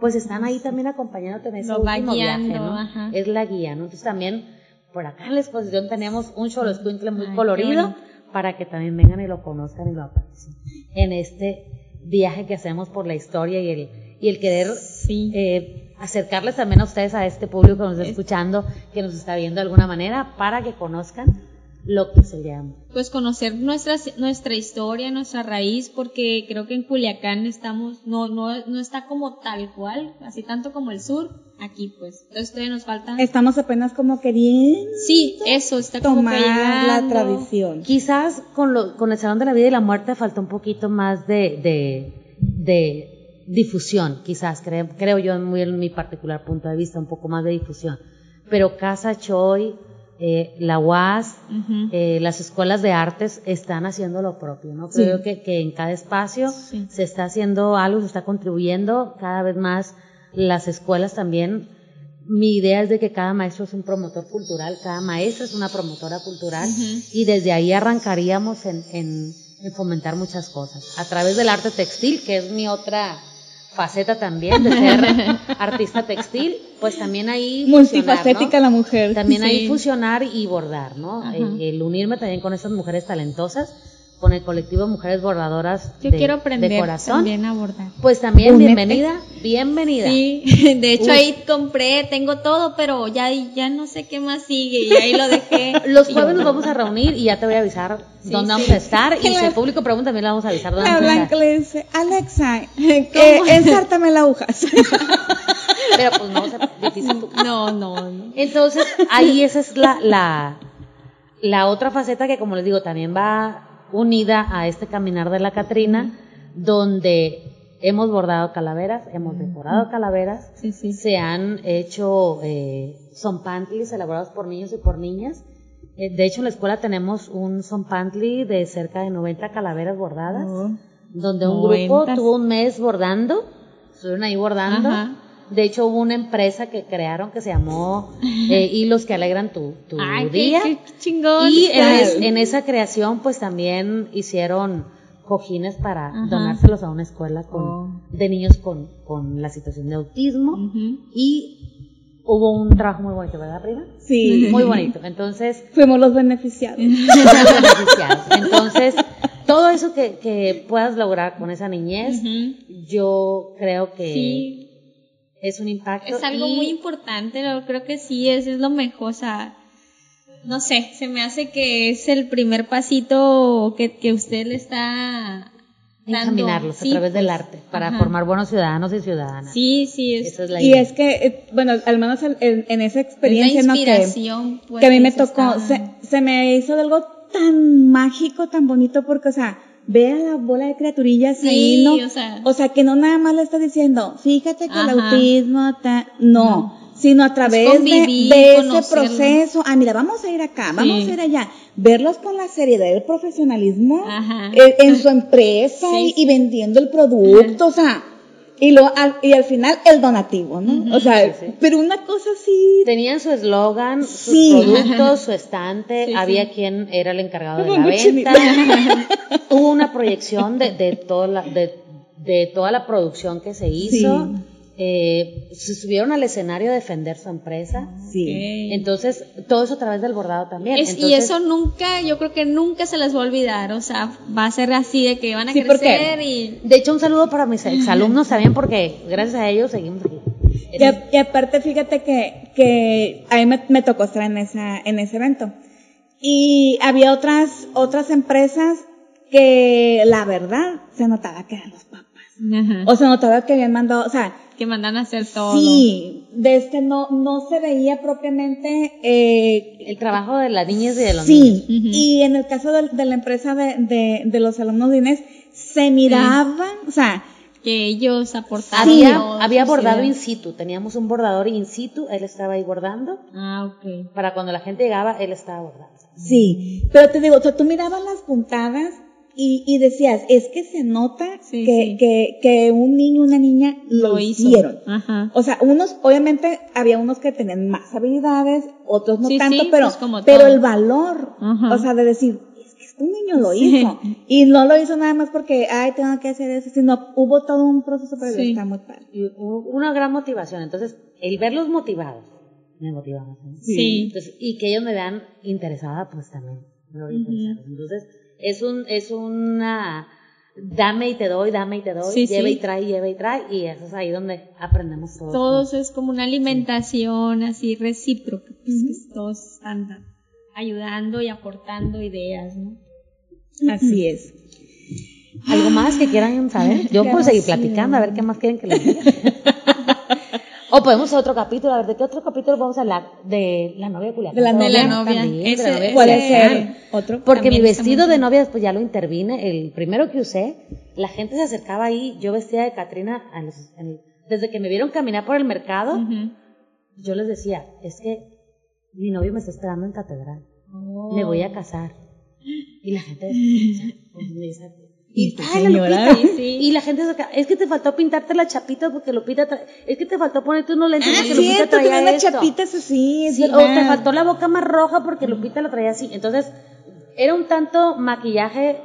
pues están ahí también acompañándote en ese Lo último viaje, ¿no? ajá. Es la guía, ¿no? Entonces también por acá en la exposición tenemos un Cholo Escuintle muy Ay, colorido para que también vengan y lo conozcan y lo aprecien en este viaje que hacemos por la historia y el, y el querer Sí. eh, acercarles también a ustedes, a este público que nos está escuchando, que nos está viendo de alguna manera, para que conozcan lo que se llama. Pues conocer nuestra, nuestra historia, nuestra raíz, porque creo que en Culiacán estamos, no, no, no está como tal cual, así tanto como el sur, aquí pues. Entonces todavía nos falta. Estamos apenas como queriendo Sí, eso, está como tomar que la tradición. Quizás con, lo, con el Salón de la Vida y la Muerte falta un poquito más de, de, de difusión, quizás, creo, creo yo, muy en mi particular punto de vista, un poco más de difusión. Pero Casa Choi, eh, la UAS, eh, las escuelas de artes están haciendo lo propio, ¿no? Creo que, que en cada espacio Sí. se está haciendo algo, se está contribuyendo cada vez más las escuelas también. Mi idea es de que cada maestro es un promotor cultural, cada maestra es una promotora cultural y desde ahí arrancaríamos en, en- en fomentar muchas cosas. A través del arte textil, que es mi otra faceta también de ser artista textil, pues también ahí Multifacética ¿no? la mujer. También Sí. ahí fusionar y bordar, ¿no? El, el unirme también con esas mujeres talentosas, con el colectivo Mujeres Bordadoras Yo de, quiero aprender de corazón. también a bordar. Pues también Únete. bienvenida, bienvenida. Sí, de hecho ahí compré, tengo todo, pero ya, ya no sé qué más sigue y ahí lo dejé. Los jueves nos vamos a reunir y ya te voy a avisar Sí, dónde sí. vamos a estar. Y si el público pregunta, también le vamos a avisar dónde La vamos a estar. le dice, Alexa, eh, ensártame la agujas. Pero pues no, o sea, difícil. No, no, no. Entonces, ahí esa es la, la, la otra faceta que, como les digo, también va unida a este caminar de la Catrina, donde hemos bordado calaveras, hemos decorado calaveras, Sí, sí. se han hecho eh, son pantlis elaborados por niños y por niñas. Eh, de hecho, en la escuela tenemos un son pantli de cerca de 90 calaveras bordadas, Oh. donde un grupo 90. tuvo un mes bordando, estuvieron ahí bordando. Ajá. De hecho, hubo una empresa que crearon que se llamó eh, Hilos que alegran tu, tu Ay, día. qué chingón. Y en, esa creación, pues también hicieron cojines para Ajá. donárselos a una escuela con, Oh. de niños con, con la situación de autismo. Y hubo un trabajo muy bonito, ¿verdad, prima? Sí, Muy bonito. Entonces, fuimos los beneficiados. fuimos beneficiados. Entonces, todo eso que, que puedas lograr con esa niñez, yo creo que Sí, es un impacto. es algo y- muy importante, lo- creo que sí, es, es lo mejor, o sea, no sé, se me hace que es el primer pasito que, que usted le está encaminarlos Sí, a través del pues, arte para ajá. formar buenos ciudadanos y ciudadanas. Sí, sí, es, Esa es la Y idea. es que, eh, bueno, al menos en, en- en esa es experiencia, ¿no? Que, pues, que a mí me se tocó, está- se, se me hizo algo tan mágico, tan bonito, porque, o sea, ve a la bola de criaturillas Sí, ahí, ¿no? o sea. O sea, que no nada más le está diciendo, fíjate que el autismo, ta- no, sino a través de, convivir, de ese proceso, ah, mira, vamos a ir acá, vamos a ir allá, verlos con la seriedad del profesionalismo Ajá. eh, en su empresa Sí, y, sí. y vendiendo el producto, o sea, y, lo, al, y al final el donativo, ¿no? O sea, pero una cosa así, Tenían su eslogan, sus Sí. productos, su estante, Sí, había sí. quien era el encargado de la venta. Hubo una proyección de, de, toda la, de, de toda la producción que se hizo. Sí. Eh, se subieron al escenario a defender su empresa. sí. Ok. Entonces, todo eso a través del bordado también. Es- y eso nunca, yo creo que nunca se les va a olvidar, o sea, va a ser así de que van a Sí, crecer y De hecho, un saludo para mis exalumnos también, porque gracias a ellos seguimos aquí. Y, a- y aparte, fíjate que, que a mí me, me tocó estar en, esa, en ese evento. Y había otras, otras empresas que la verdad se notaba que eran los papás. Ajá, O se notaba que habían mandado, o sea, que mandan a hacer todo. sí, de este no, no se veía propiamente, eh, El trabajo de las niñas y de los sí. niños. Ujú. Y en el caso de, de la empresa de, de, de los alumnos de Inés, se miraban, o sea, Que ellos aportaron. Había, todo, había bordado in situ, teníamos un bordador in situ, él estaba ahí bordando, Ah, ok. para cuando la gente llegaba, él estaba bordando. Sí, pero te digo, o sea, tú mirabas las puntadas y, y decías, es que se nota Sí, que, sí. Que, que un niño, una niña lo, Lo hizo. hicieron. Ajá. O sea, unos, obviamente, había unos que tenían más habilidades, otros no Sí, tanto, sí, pero, pues como pero el valor, Ajá. o sea, de decir, es que este niño lo Sí. hizo. Y no lo hizo nada más porque, ay, tengo que hacer eso, sino hubo todo un proceso Sí. está muy padre. Y hubo una gran motivación, entonces, el verlos motivados, me motiva más. ¿no? Sí. Entonces, y que ellos me vean interesada, pues también me voy a interesar. Entonces, es un, es una, dame y te doy, dame y te doy, Sí, lleva sí. y trae, lleva y trae, y eso es ahí donde aprendemos todos. Todos es como una alimentación así recíproca, pues que todos están ayudando y aportando ideas, ¿no? Así es. ¿Algo más que quieran saber? Yo puedo seguir platicando, a ver qué más quieren que les diga. o podemos hacer otro capítulo, a ver, ¿de qué otro capítulo vamos a hablar? De la novia de Culiacán. De la novia. De la novia. También, de Ese- la novia ser otro. Porque mi vestido de novia después ya lo intervine. El primero que usé, la gente se acercaba ahí, yo vestía de Catrina, desde que me vieron caminar por el mercado, yo les decía, es que mi novio me está esperando en catedral, Oh. me voy a casar. Y la gente pues, me dice, Y "Ay, la señora". Lupita". Sí, sí. Y la gente es que te faltó pintarte la chapita porque Lupita trae, es que te faltó ponerte unos lentes Ah, porque Lupita cierto, traía esto. chapitas así, es Sí, o te faltó la boca más roja porque Lupita la traía así. Entonces, era un tanto maquillaje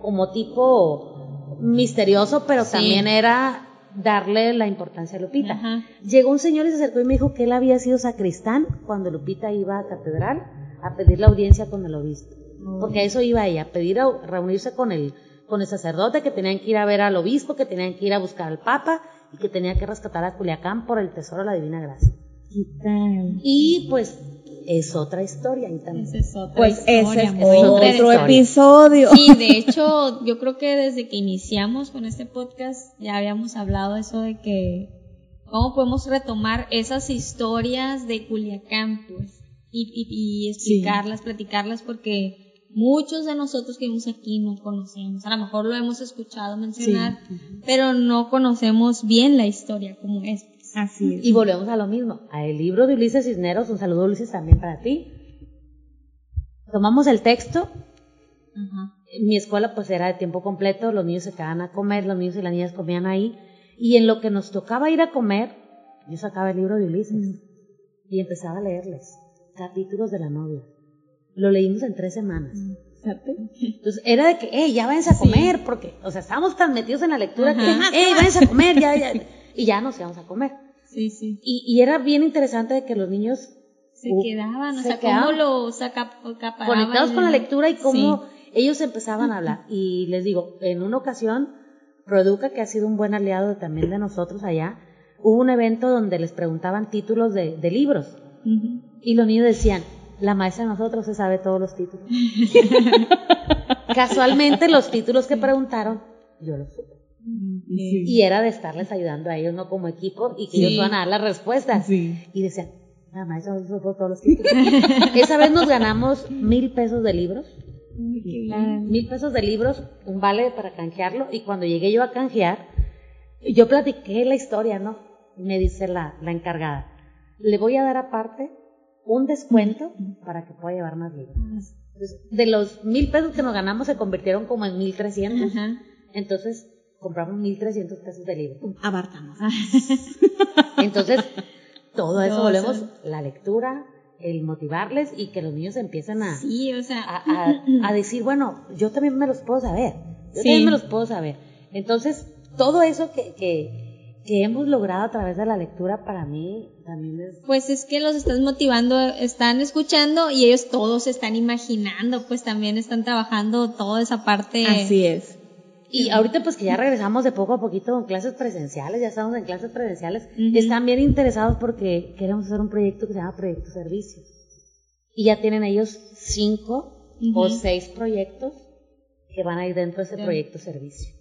como tipo misterioso, pero Sí. también era darle la importancia a Lupita. Ajá. Llegó un señor y se acercó y me dijo que él había sido sacristán cuando Lupita iba a catedral a pedir la audiencia con el obispo. Porque a eso iba ella, a pedir a reunirse con el, con el sacerdote, que tenían que ir a ver al obispo, que tenían que ir a buscar al papa y que tenía que rescatar a Culiacán por el tesoro de la divina gracia. ¿Qué tal? Y pues es otra historia ahí también. Esa es otra Pues ese es otro historia. episodio. Sí, de hecho, yo creo que desde que iniciamos con este podcast ya habíamos hablado eso de que cómo podemos retomar esas historias de Culiacán, pues, y, y- y explicarlas, platicarlas, porque muchos de nosotros que vivimos aquí no conocemos. A lo mejor lo hemos escuchado mencionar, pero no conocemos bien la historia como es. Así es. Y volvemos a lo mismo, a el libro de Ulises Cisneros, un saludo Ulises también para ti. Tomamos el texto, Ajá. mi escuela pues era de tiempo completo, los niños se quedaban a comer, los niños y las niñas comían ahí, y en lo que nos tocaba ir a comer, yo sacaba el libro de Ulises y empezaba a leerles capítulos de la novia. Lo leímos en tres semanas. Fíjate. Entonces era de que, hey, ya váyanse a comer, porque, o sea, estábamos tan metidos en la lectura Ajá. que, hey, váyanse a comer, ya, ya, y ya nos íbamos a comer. Sí, sí. Y, y era bien interesante de que los niños Se quedaban, o se sea, quedaban cómo los acap- acaparaban conectados con la lectura y cómo Sí. ellos empezaban a hablar. Y les digo, en una ocasión, Produca, que ha sido un buen aliado también de nosotros allá, hubo un evento donde les preguntaban títulos de, de libros. Y los niños decían, la maestra de nosotros se sabe todos los títulos. Casualmente los títulos que preguntaron, yo los supe. Sí. Y era de estarles ayudando a ellos, no como equipo, y que Sí. ellos iban a dar las respuestas. Sí. Y decían, la maestra nos supo todos los títulos. Esa vez nos ganamos mil pesos de libros. Mil pesos de libros, un vale para canjearlo. Y cuando llegué yo a canjear, yo platiqué la historia, ¿no? Y me dice la, la encargada, le voy a dar aparte un descuento para que pueda llevar más libros. Entonces, de los mil pesos que nos ganamos se convirtieron como en mil trescientos. Entonces compramos mil trescientos pesos de libros. Abartamos. Entonces, todo eso volvemos, la lectura, el motivarles y que los niños empiecen a, Sí, o sea, a, a- a decir, bueno, yo también me los puedo saber, yo Sí. también me los puedo saber. Entonces, todo eso que, que, que hemos logrado a través de la lectura para mí también es... pues es que los estás motivando, están escuchando y ellos todos están imaginando, pues también están trabajando toda esa parte. Así es. Y ahorita pues que ya regresamos de poco a poquito con clases presenciales, ya estamos en clases presenciales, Ujú. están bien interesados porque queremos hacer un proyecto que se llama Proyecto Servicios. Y ya tienen ellos cinco o Ujú. seis proyectos que van a ir dentro de ese proyecto servicio.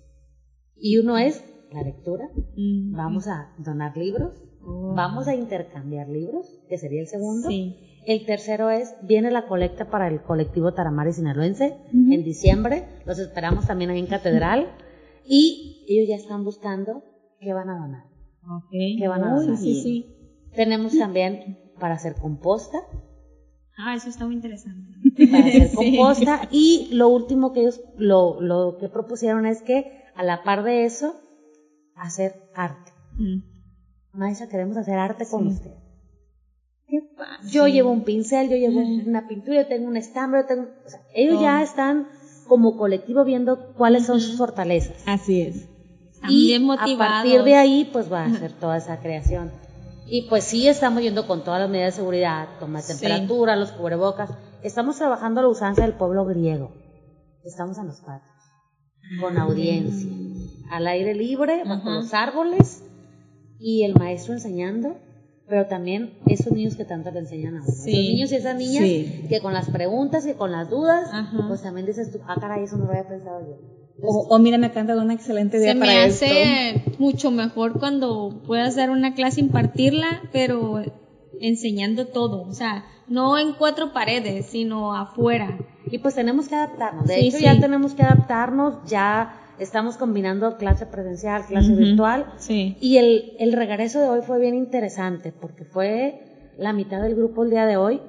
Y uno es la lectura, Mm. vamos a donar libros, Oh. vamos a intercambiar libros, que sería el segundo. Sí. El tercero es, viene la colecta para el colectivo Taramari Sinaloense en diciembre. Los esperamos también ahí en Catedral. Y ellos ya están buscando qué van a donar. ¿Qué van a Uy, donar? sí, sí. Tenemos también para hacer composta, Ah, eso está muy interesante. para hacer Sí. composta. Y lo último que ellos, lo, lo que propusieron es que a la par de eso, hacer arte. Mm. Maestra, queremos hacer arte con Sí. usted. Yo llevo un pincel, yo llevo una pintura, yo tengo un estambre, yo tengo, o sea, ellos ya están como colectivo viendo cuáles son sus fortalezas. Así es. Están y bien a motivados. partir de ahí, pues va a hacer toda esa creación. Y pues sí, estamos yendo con todas las medidas de seguridad, toma de Sí. temperatura, los cubrebocas. Estamos trabajando la usanza del pueblo griego. Estamos en los patios, con audiencia, al aire libre, bajo los árboles, y el maestro enseñando, pero también esos niños que tanto le enseñan a uno. Sí. Esos niños y esas niñas Sí. que con las preguntas y con las dudas, Ajá. pues también dices tú, ah, caray, eso no lo había pensado yo. O, o mira, me acaba de dar una excelente idea Se para me esto. hace mucho mejor cuando puedas dar una clase, impartirla, pero enseñando todo. O sea, no en cuatro paredes, sino afuera. Y pues tenemos que adaptarnos. De Sí, hecho, sí. ya tenemos que adaptarnos, ya estamos combinando clase presencial, clase virtual. Sí. Y el, el regreso de hoy fue bien interesante porque fue la mitad del grupo el día de hoy.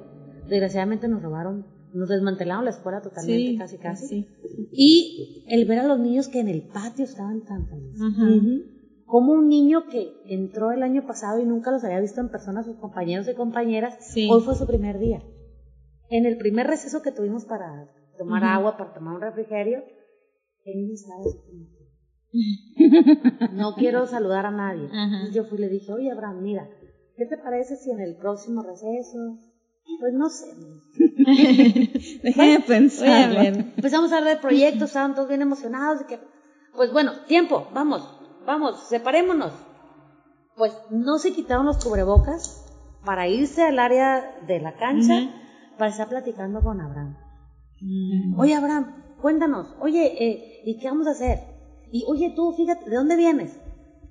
Desgraciadamente nos robaron, nos desmantelaron la escuela totalmente, Sí, casi casi. sí. Y el ver a los niños que en el patio estaban tan felices. Ujú. Como un niño que entró el año pasado y nunca los había visto en persona, sus compañeros y compañeras, Sí. hoy fue su primer día. En el primer receso que tuvimos para tomar agua, para tomar un refrigerio, no quiero saludar a nadie. Y yo fui y le dije, oye Abraham, mira, ¿qué te parece si en el próximo receso? Pues no sé. Déjame pensar. A ver. Empezamos a hablar de proyectos, estaban todos bien emocionados de que, pues bueno, tiempo, vamos, vamos, separémonos. Pues no se quitaron los cubrebocas para irse al área de la cancha para estar platicando con Abraham. Oye Abraham, cuéntanos, oye, eh, ¿y qué vamos a hacer? Y oye tú, fíjate, ¿de dónde vienes?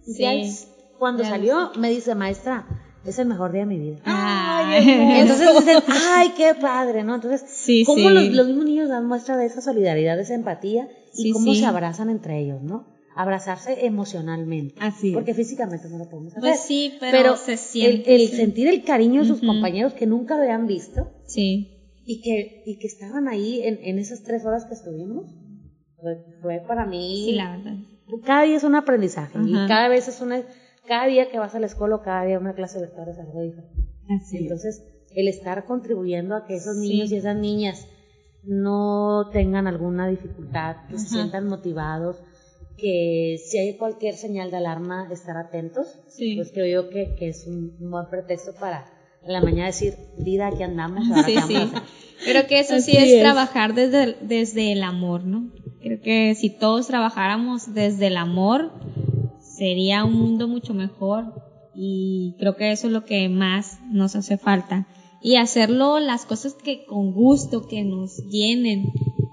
Sí. es- cuando salió, me dice, maestra, es el mejor día de mi vida. Ay, Entonces dicen, ay, qué padre, ¿no? Entonces, Sí, cómo sí. los, los mismos niños dan muestra de esa solidaridad, de esa empatía y Sí, cómo sí. se abrazan entre ellos, ¿no? Abrazarse emocionalmente. Así es. Porque físicamente no lo podemos hacer. Pues sí, pero se siente, El, el sí. sentir el cariño de sus compañeros que nunca lo habían visto Sí. Y que, y que estaban ahí en, en esas tres horas que estuvimos, fue, fue para mí. Sí, la verdad. Cada día es un aprendizaje y cada vez es una. Cada día que vas a la escuela o cada día una clase virtual es algo diferente. Así es. Entonces, el estar contribuyendo a que esos Sí. niños y esas niñas no tengan alguna dificultad, que se sientan motivados, que si hay cualquier señal de alarma, estar atentos, Sí. pues creo yo que, que es un buen pretexto para en la mañana decir, vida, aquí andamos, ahora Sí, sí. a hacer?". Creo que eso sí es, es. trabajar desde, el- desde el amor, ¿no? Creo que si todos trabajáramos desde el amor, sería un mundo mucho mejor y creo que eso es lo que más nos hace falta. Y hacerlo las cosas que con gusto, que nos llenen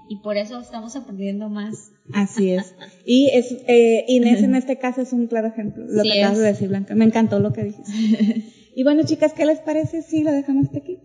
y por eso estamos aprendiendo más. Así es. Y es, eh, Inés en este caso es un claro ejemplo, lo Sí que acabas es. de decir, Blanca. Me encantó lo que dijiste. y bueno, chicas, ¿qué les parece si lo dejamos hasta aquí?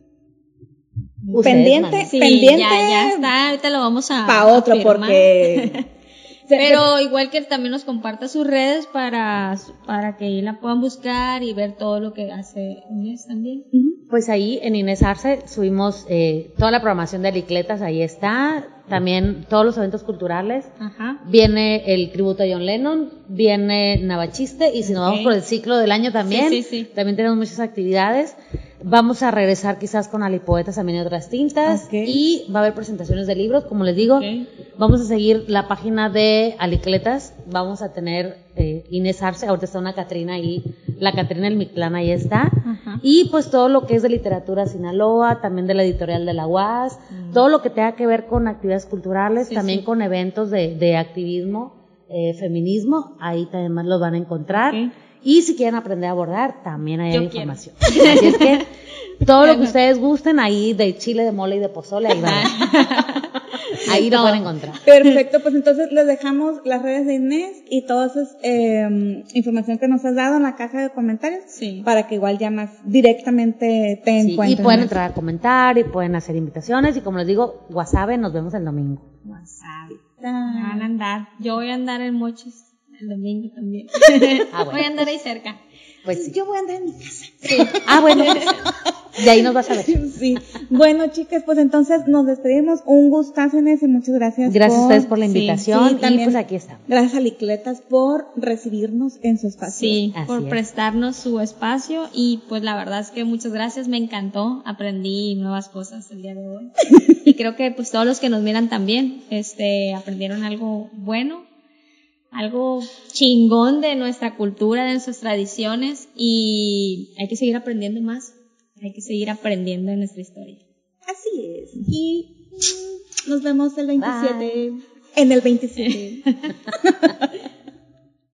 Ustedes pendiente. Sí, pendiente ya, ya está, ahorita lo vamos a para otro, a porque... Pero igual que también nos comparta sus redes para, para que ahí la puedan buscar y ver todo lo que hace Inés también. Pues ahí en Inés Arce subimos eh, toda la programación de Licletas, ahí está, también todos los eventos culturales. Ajá. Viene el tributo a John Lennon, viene Navachiste y si nos vamos por el ciclo del año también, Sí, sí, sí. también tenemos muchas actividades. Vamos a regresar quizás con Alipoetas también y otras tintas y va a haber presentaciones de libros, como les digo. Vamos a seguir la página de Alicletas, vamos a tener eh, Inés Arce, ahorita está una Catrina ahí, la Catrina El Mictlán ahí está. Ajá. Y pues todo lo que es de literatura Sinaloa, también de la editorial de la UAS, todo lo que tenga que ver con actividades culturales, Mm. Sí, también sí. con eventos de, de activismo, eh, feminismo, ahí también más los van a encontrar. Y si quieren aprender a bordar, también hay Yo información. Así es que todo lo que ustedes gusten ahí de chile, de mole y de pozole, ahí van. ahí lo Todo. van a encontrar. Perfecto, pues entonces les dejamos las redes de Inés y toda esa eh, información que nos has dado en la caja de comentarios Sí. para que igual ya más directamente te Sí, y encuentren. pueden entrar a comentar y pueden hacer invitaciones y como les digo, WhatsApp, nos vemos el domingo. WhatsApp. Van a andar. Yo voy a andar en Mochis el domingo también. Ah, bueno. Voy a andar ahí cerca. Pues sí. Yo voy a andar en mi casa. Ah, bueno. De ahí nos vas a ver. Sí. Bueno, chicas, pues entonces nos despedimos. Un gustazo, Inés, y muchas gracias. Gracias a ustedes por la invitación sí, y también. pues aquí estamos. Gracias a Licletas por recibirnos en su espacio. Sí, Así por es. prestarnos su espacio y pues la verdad es que muchas gracias, me encantó, aprendí nuevas cosas el día de hoy y creo que pues todos los que nos miran también, este, aprendieron algo bueno, algo chingón de nuestra cultura, de nuestras tradiciones y hay que seguir aprendiendo más, hay que seguir aprendiendo de nuestra historia. Así es. Y mm, nos vemos el 27. En el 27.